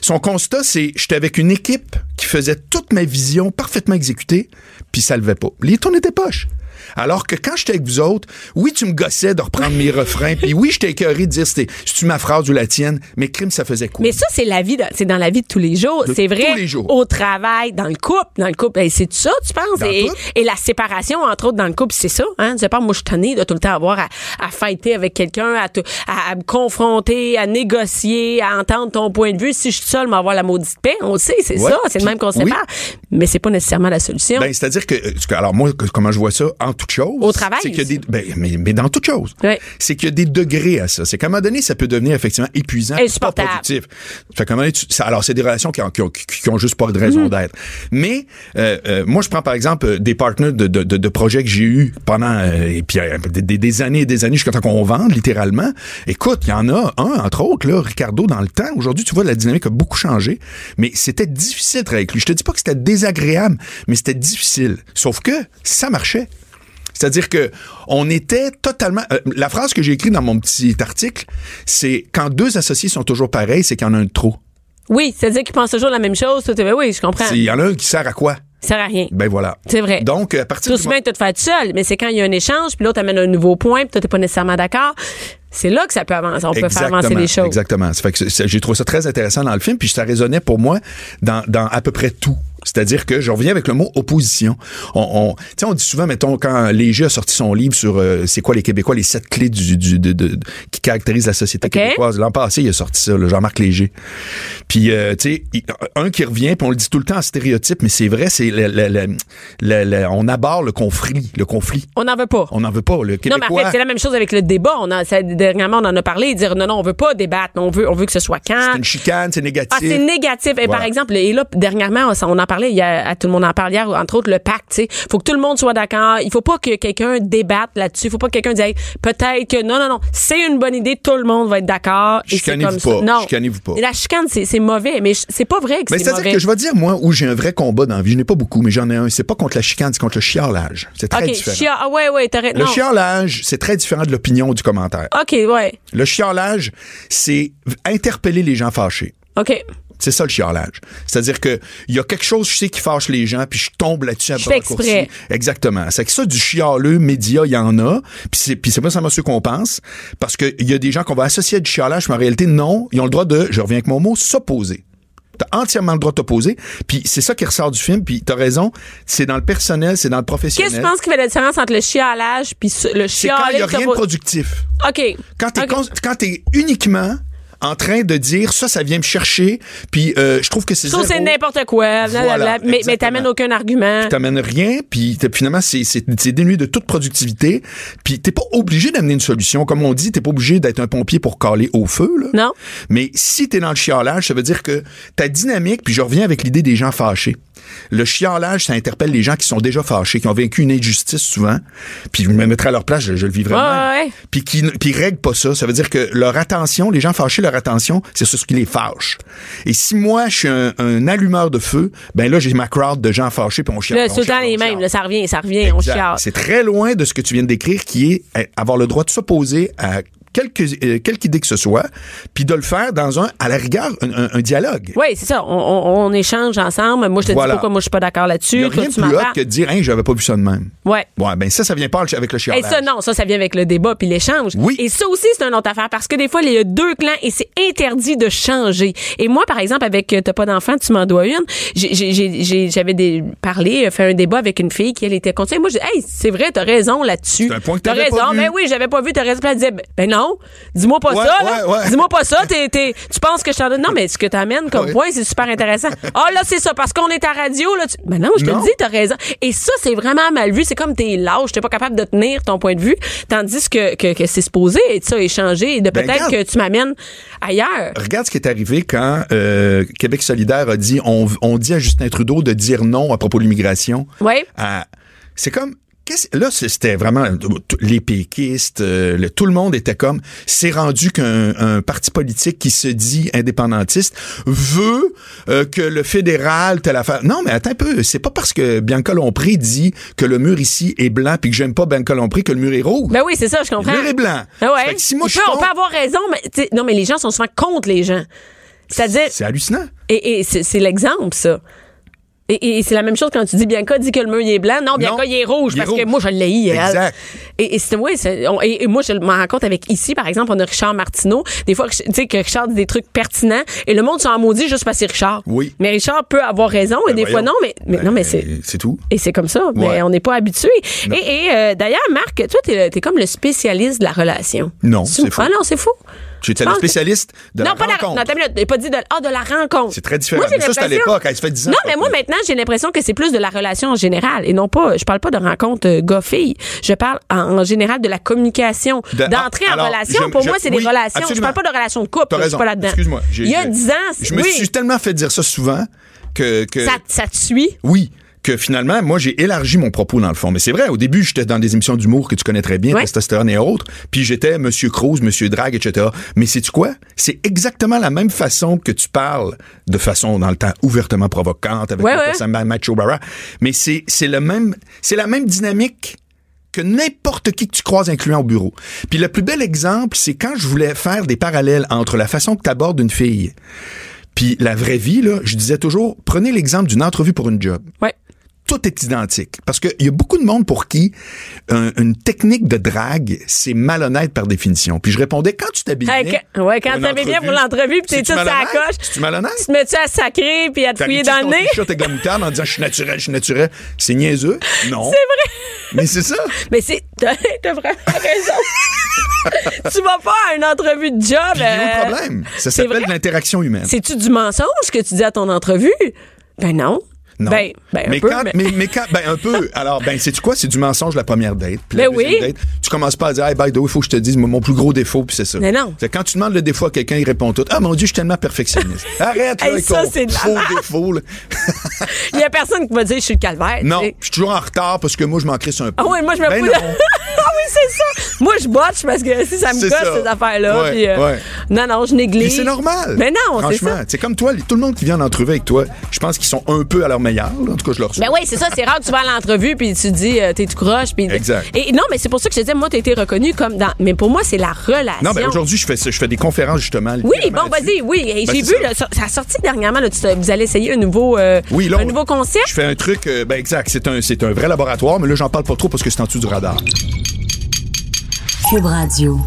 Speaker 6: Son constat, c'est j'étais avec une équipe qui faisait toute ma vision parfaitement exécutée, puis ça levait pas. Les tournes étaient poches. Alors que quand j'étais avec vous autres, oui, tu me gossais de reprendre mes refrains, puis oui, j'étais écœuré de dire c'était tu ma phrase ou la tienne, mais crime, ça faisait quoi?
Speaker 1: Mais ça, c'est la vie, c'est dans la vie de tous les jours. C'est vrai.
Speaker 6: tous les jours.
Speaker 1: Au travail, dans le couple, dans le couple. Hey, c'est tout ça, tu penses?
Speaker 6: Dans
Speaker 1: Et, et la séparation, entre autres, dans le couple, c'est ça. Hein? Sais pas, moi, je suis de tout le temps avoir à, à fighter avec quelqu'un, à, à, à me confronter, à négocier, à entendre ton point de vue. Si je suis seule, m'avoir la maudite paix. On le sait, c'est
Speaker 6: Ouais.
Speaker 1: ça. C'est le même qu'on
Speaker 6: Oui.
Speaker 1: sépare. Mais c'est pas nécessairement la solution.
Speaker 6: Ben, c'est-à-dire que, alors moi, comment je vois ça, en toute chose.
Speaker 1: Au travail
Speaker 6: C'est qu'il y a
Speaker 1: aussi.
Speaker 6: des, ben, mais, mais dans toute chose.
Speaker 1: Ouais.
Speaker 6: C'est qu'il y a des degrés à ça. C'est qu'à un moment donné, ça peut devenir effectivement épuisant. puis pas productif. Fait qu'à un moment donné, tu- ça- alors, c'est des relations qui ont, qui ont, qui- ont juste pas de raison
Speaker 1: Mhm.
Speaker 6: d'être. Mais, euh, euh, moi, je prends par exemple euh, des partenaires de, de, de, de projets que j'ai eu pendant, euh, et puis, euh, des, des- des années et des années jusqu'à temps qu'on vende, littéralement. Écoute, il y en a un, entre autres, là, Ricardo, dans le temps. Aujourd'hui, tu vois, la dynamique a beaucoup changé. Mais c'était difficile de travailler avec lui. Je te dis pas que c'était désagréable, mais c'était difficile. Sauf que ça marchait. C'est-à-dire que on était totalement. euh, la phrase que j'ai écrite dans mon petit article, c'est quand deux associés sont toujours pareils, c'est qu'il y en a un de trop.
Speaker 1: Oui, c'est-à-dire qu'ils pensent toujours la même chose. Tout, ben oui, je comprends.
Speaker 6: Il y en a un qui sert à quoi?
Speaker 1: Ça sert à rien.
Speaker 6: Ben voilà.
Speaker 1: C'est vrai.
Speaker 6: Donc à partir
Speaker 1: Tout
Speaker 6: du moment-
Speaker 1: tu te fais tout seul, mais c'est quand il y a un échange, puis l'autre amène un nouveau point, puis toi, t'es pas nécessairement d'accord. C'est là que ça peut avancer. On peut faire avancer les choses.
Speaker 6: Exactement. Ça fait que j'ai trouvé ça très intéressant dans le film, puis ça résonnait pour moi dans, dans à peu près tout. C'est-à-dire que je reviens avec le mot opposition. On, on, on dit souvent, mettons, quand Léger a sorti son livre sur euh, c'est quoi les Québécois, les sept clés du, du- de- de- qui caractérisent la société québécoise. L'an passé, il a sorti ça, le Jean-Marc Léger. Puis, euh, tu sais, un qui revient, puis on le dit tout le temps en stéréotype, mais c'est vrai, c'est le, le- le- le- le- on aborde le conflit, le conflit.
Speaker 1: On n'en veut pas.
Speaker 6: On n'en veut pas. Le
Speaker 1: Non,
Speaker 6: Québécois.
Speaker 1: mais en fait, c'est la même chose avec le débat. On a, ça, dernièrement, on en a parlé, dire non, non, on veut pas débattre, on veut, on veut que ce soit quand.
Speaker 6: c'est une chicane, c'est négatif.
Speaker 1: Ah, c'est négatif. Et
Speaker 6: Voilà.
Speaker 1: par exemple, et là, dernièrement, on on en parlait, il y a, à tout le monde en parle hier, entre autres, le pacte, tu sais. Faut que tout le monde soit d'accord. Il faut pas que quelqu'un débatte là-dessus. Il faut pas que quelqu'un dise, hey, peut-être que, non, non, non, c'est une bonne idée, tout le monde va être d'accord. et c'est comme ça.
Speaker 6: pas.
Speaker 1: Non.
Speaker 6: Chicanez-vous pas.
Speaker 1: Et la chicane, c'est c'est mauvais, mais c'est pas vrai que
Speaker 6: Mais
Speaker 1: c'est
Speaker 6: c'est-à-dire
Speaker 1: mauvais.
Speaker 6: que je vais dire, moi, où j'ai un vrai combat dans la vie, je n'ai pas beaucoup, mais j'en ai un. C'est pas contre la chicane, c'est contre le chiolage. C'est très
Speaker 1: OK,
Speaker 6: différent.
Speaker 1: chia, ah ouais, ouais.
Speaker 6: Le chiolage, c'est très différent de l'opinion ou du commentaire.
Speaker 1: OK, ouais.
Speaker 6: Le chiolage, c'est interpeller les gens fâchés.
Speaker 1: OK.
Speaker 6: C'est ça le chiolage. C'est-à-dire que il y a quelque chose, je sais, qui fâche les gens, puis je tombe là-dessus à
Speaker 1: Je
Speaker 6: bras. Exactement. C'est que ça, du chialeux média, il y en a. Puis c'est, puis c'est pas seulement ceux qu'on pense. Parce qu'il y a des gens qu'on va associer à du chiolage, mais en réalité, non. Ils ont le droit de, je reviens avec mon mot, s'opposer. T'as entièrement le droit de t'opposer. Puis c'est ça qui ressort du film. Puis t'as raison, c'est dans le personnel, c'est dans le professionnel.
Speaker 1: Qu'est-ce que tu penses qui fait la différence entre le chialage puis ce- le
Speaker 6: C'est quand il n'y a rien de productif.
Speaker 1: OK.
Speaker 6: Quand t'es quand t'es uniquement en train de dire ça, ça vient me chercher, puis euh, je trouve que c'est
Speaker 1: que c'est n'importe quoi, blablabla, mais, mais t'amènes aucun argument.
Speaker 6: t'amènes rien, puis finalement, c'est, c'est, c'est dénué de toute productivité, puis t'es pas obligé d'amener une solution. Comme on dit, t'es pas obligé d'être un pompier pour caler au feu, là.
Speaker 1: Non.
Speaker 6: Mais si t'es dans le chiolage, ça veut dire que ta dynamique, puis je reviens avec l'idée des gens fâchés. Le chiolage, ça interpelle les gens qui sont déjà fâchés, qui ont vécu une injustice souvent, puis je me mettrais à leur place, je, je le
Speaker 1: Ouais,
Speaker 6: mal.
Speaker 1: ouais, ouais.
Speaker 6: Puis qui puis ils règlent pas ça. Ça veut dire que leur attention, les gens fâchés, leur attention, c'est sur ce qui les fâche. Et si moi, je suis un, un allumeur de feu, ben là, j'ai ma crowd de gens fâchés, puis on chiale.
Speaker 1: Là, tout le temps les mêmes. Là, ça revient, ça revient, on chiale.
Speaker 6: C'est très loin de ce que tu viens de décrire, qui est euh, avoir le droit de s'opposer à quelque, euh, quelque idée que ce soit, puis de le faire dans un, à la rigueur, un, un- un dialogue.
Speaker 1: Oui, c'est ça. On, on- on échange ensemble. Moi, je te
Speaker 6: Voilà.
Speaker 1: dis pourquoi moi, je suis pas d'accord
Speaker 6: Il
Speaker 1: là-dessus.
Speaker 6: n'y a
Speaker 1: Toi,
Speaker 6: rien de plus hot que de dire, hein, j'avais pas vu ça de même.
Speaker 1: Ouais.
Speaker 6: Ouais, ben ça, ça vient pas avec le
Speaker 1: Et
Speaker 6: chiolage.
Speaker 1: ça, non, ça, ça vient avec le débat puis l'échange.
Speaker 6: Oui.
Speaker 1: Et ça aussi, c'est une autre affaire parce que des fois, il y a deux clans et c'est interdit de changer. Et moi, par exemple, avec euh, T'as pas d'enfant, tu m'en dois une, j'avais parlé, euh, fait un débat avec une fille qui, elle, était. Et moi, je dis, hey, c'est vrai, t'as raison là-dessus. T'as raison.
Speaker 6: pas vu.
Speaker 1: Ben oui, j'avais pas vu, t'as raison. Puis elle disait, ben, ben non, dis-moi pas
Speaker 6: Ouais,
Speaker 1: ça, là.
Speaker 6: ouais, ouais.
Speaker 1: Dis-moi pas ça, tu penses que je t'en donne? Non, mais ce que t'amènes comme point, c'est super intéressant. Ah, là, c'est ça, parce qu'on est à radio, là. Tu... Ben non, je te le dis, t'as raison. Et ça, c'est vraiment mal vu. C'est comme t'es lâche, t'es pas capable de tenir ton point de vue. Tandis que, que, que c'est supposé être ça, échanger, et de
Speaker 6: Ben,
Speaker 1: peut-être que tu m'amènes ailleurs.
Speaker 6: Regarde ce qui est arrivé quand euh, Québec solidaire a dit on, on dit à Justin Trudeau de dire non à propos de l'immigration.
Speaker 1: Oui.
Speaker 6: c'est comme là c'était vraiment euh, les péquistes euh, le- tout le monde était comme c'est rendu qu'un un parti politique qui se dit indépendantiste veut euh, que le fédéral telle affaire non mais attends un peu c'est pas parce que Bianca Lompré dit que le mur ici est blanc puis que j'aime pas Bianca Lompré que le mur est rouge
Speaker 1: Ben oui, c'est ça, je comprends.
Speaker 6: le mur est blanc
Speaker 1: Ah ouais.
Speaker 6: Si moi je
Speaker 1: peut- on peut avoir raison, mais non, mais les gens sont souvent contre les gens. C'est-à-dire,
Speaker 6: c'est hallucinant
Speaker 1: et, et c'est l'exemple, ça. Et, et c'est la même chose quand tu dis Bianca dit que le mur il est blanc. Non, Bianca
Speaker 6: Non,
Speaker 1: il est rouge
Speaker 6: il est
Speaker 1: parce que moi je l'ai elle.
Speaker 6: Exact.
Speaker 1: Et, et c'est c'est- on- et, moi je m'en rends compte avec ici par exemple on a Richard Martineau. Des fois tu sais que Richard dit des trucs pertinents et le monde s'en maudit juste parce que c'est Richard.
Speaker 6: Oui.
Speaker 1: Mais Richard peut avoir raison et
Speaker 6: Ben
Speaker 1: des fois non, mais, mais non mais c'est
Speaker 6: Ben, c'est tout
Speaker 1: et c'est comme ça, mais on n'est pas habitué. Et, et, euh, d'ailleurs, Marc, toi, t'es es comme le spécialiste de la relation.
Speaker 6: Non,
Speaker 1: Tu-
Speaker 6: c'est faux.
Speaker 1: Ah non, c'est fou.
Speaker 6: J'étais le spécialiste de
Speaker 1: non,
Speaker 6: la
Speaker 1: pas la
Speaker 6: rencontre
Speaker 1: Non, t'as pas dit de, ah, de la rencontre.
Speaker 6: c'est très différent
Speaker 1: Moi,
Speaker 6: mais ça c'est à l'époque ça fait 10 ans
Speaker 1: Non, mais moi, maintenant, j'ai l'impression que c'est plus de la relation en général et non pas, je parle pas de rencontre euh, gars-fille. Je parle en, en général de la communication.
Speaker 6: De-
Speaker 1: D'entrer
Speaker 6: ah,
Speaker 1: en relation,
Speaker 6: je-
Speaker 1: pour
Speaker 6: je-
Speaker 1: moi, c'est
Speaker 6: oui,
Speaker 1: des relations.
Speaker 6: absolument.
Speaker 1: Je parle pas de relation de couple.
Speaker 6: T'as
Speaker 1: Je suis
Speaker 6: raison.
Speaker 1: pas là-dedans.
Speaker 6: Excuse-moi.
Speaker 1: Il y a
Speaker 6: j'ai-
Speaker 1: 10 ans,
Speaker 6: Je me suis tellement fait dire ça souvent que, que
Speaker 1: ça, ça te suit?
Speaker 6: oui, que finalement, moi, j'ai élargi mon propos dans le fond. Mais c'est vrai, au début, j'étais dans des émissions d'humour que tu connais très bien,
Speaker 1: Ouais.
Speaker 6: Testostérone et autres. Puis j'étais Monsieur Cruz, Monsieur Drag, etc. Mais sais-tu quoi? C'est exactement la même façon que tu parles, de façon, dans le temps, ouvertement provocante, avec
Speaker 1: Ouais, ouais.
Speaker 6: macho bara. Mais c'est, c'est le même, c'est la même dynamique que n'importe qui que tu croises incluant au bureau. Puis le plus bel exemple, c'est quand je voulais faire des parallèles entre la façon que tu abordes une fille puis la vraie vie, là, je disais toujours, prenez l'exemple d'une entrevue pour une job
Speaker 1: Ouais.
Speaker 6: Tout est identique. Parce qu'il y a beaucoup de monde pour qui un- une technique de drague, c'est malhonnête par définition. Puis je répondais, quand tu t'habilles
Speaker 1: Hey,
Speaker 6: bien...
Speaker 1: ouais, quand t'habilles bien pour
Speaker 6: entrevue,
Speaker 1: l'entrevue, puis t'es toute sur la coche.
Speaker 6: C'est-tu malhonnête?
Speaker 1: Tu te mets-tu à sacrer puis à te fouiller dans le nez?
Speaker 6: t-shirt avec la moutarde en disant, je suis naturel, je suis naturel. C'est niaiseux? Non.
Speaker 1: C'est vrai.
Speaker 6: Mais c'est ça.
Speaker 1: Mais c'est. T'as vraiment raison. tu vas pas à une entrevue de job.
Speaker 6: Puis
Speaker 1: euh,
Speaker 6: problème. Ça s'appelle l'interaction humaine.
Speaker 1: C'est-tu du mensonge que tu dis à ton entrevue? Ben non.
Speaker 6: Non.
Speaker 1: Ben, ben un
Speaker 6: mais,
Speaker 1: peu,
Speaker 6: quand,
Speaker 1: mais-
Speaker 6: mais... mais quand, ben un peu. Alors, ben, sais-tu quoi? C'est du mensonge la première date. Puis
Speaker 1: Ben
Speaker 6: la
Speaker 1: oui.
Speaker 6: date, tu commences pas à dire, hey, by the way, il faut que je te dise mon plus gros défaut, puis c'est ça.
Speaker 1: Mais non.
Speaker 6: C'est quand tu demandes le défaut à quelqu'un, il répond tout. Ah, mon Dieu, je suis tellement perfectionniste. Arrête, là,
Speaker 1: Hey,
Speaker 6: avec
Speaker 1: ça, c'est de
Speaker 6: faux défaut, là.
Speaker 1: Il y a personne qui va dire je suis le calvaire.
Speaker 6: Non, je suis toujours en retard parce que moi, je m'en crisse un peu.
Speaker 1: Ah oui, moi je me
Speaker 6: Ben
Speaker 1: de... ah oui, c'est ça. Moi je botche parce que si ça me
Speaker 6: C'est
Speaker 1: gosse
Speaker 6: ça.
Speaker 1: ces affaires-là.
Speaker 6: Ouais,
Speaker 1: puis, euh,
Speaker 6: ouais.
Speaker 1: Non, non, je
Speaker 6: Mais
Speaker 1: néglige.
Speaker 6: c'est normal.
Speaker 1: Mais non, c'est
Speaker 6: Franchement, c'est comme toi, tout le monde qui vient en entrevue avec toi, je pense qu'ils sont un peu à leur meilleur. là. En tout cas, je leur souhaite.
Speaker 1: Ben oui, c'est ça, c'est rare que tu vas à l'entrevue puis tu dis euh, t'es tout croche puis
Speaker 6: Exact.
Speaker 1: Et non, mais c'est pour ça que je te disais moi t'as été reconnu comme dans mais pour moi c'est la relation.
Speaker 6: Non, ben aujourd'hui, je fais, ça- je fais des conférences justement.
Speaker 1: Oui, bon, vas-y, oui. Et
Speaker 6: Ben,
Speaker 1: J'ai vu,
Speaker 6: ça.
Speaker 1: là, ça, a sorti dernièrement, là, tu vous allez essayer un nouveau, euh,
Speaker 6: Oui, là,
Speaker 1: un nouveau concept?
Speaker 6: Je fais un truc, euh, ben exact, c'est un, c'est un vrai laboratoire, mais là, j'en parle pas trop parce que c'est en dessous du radar.
Speaker 3: Cube Radio.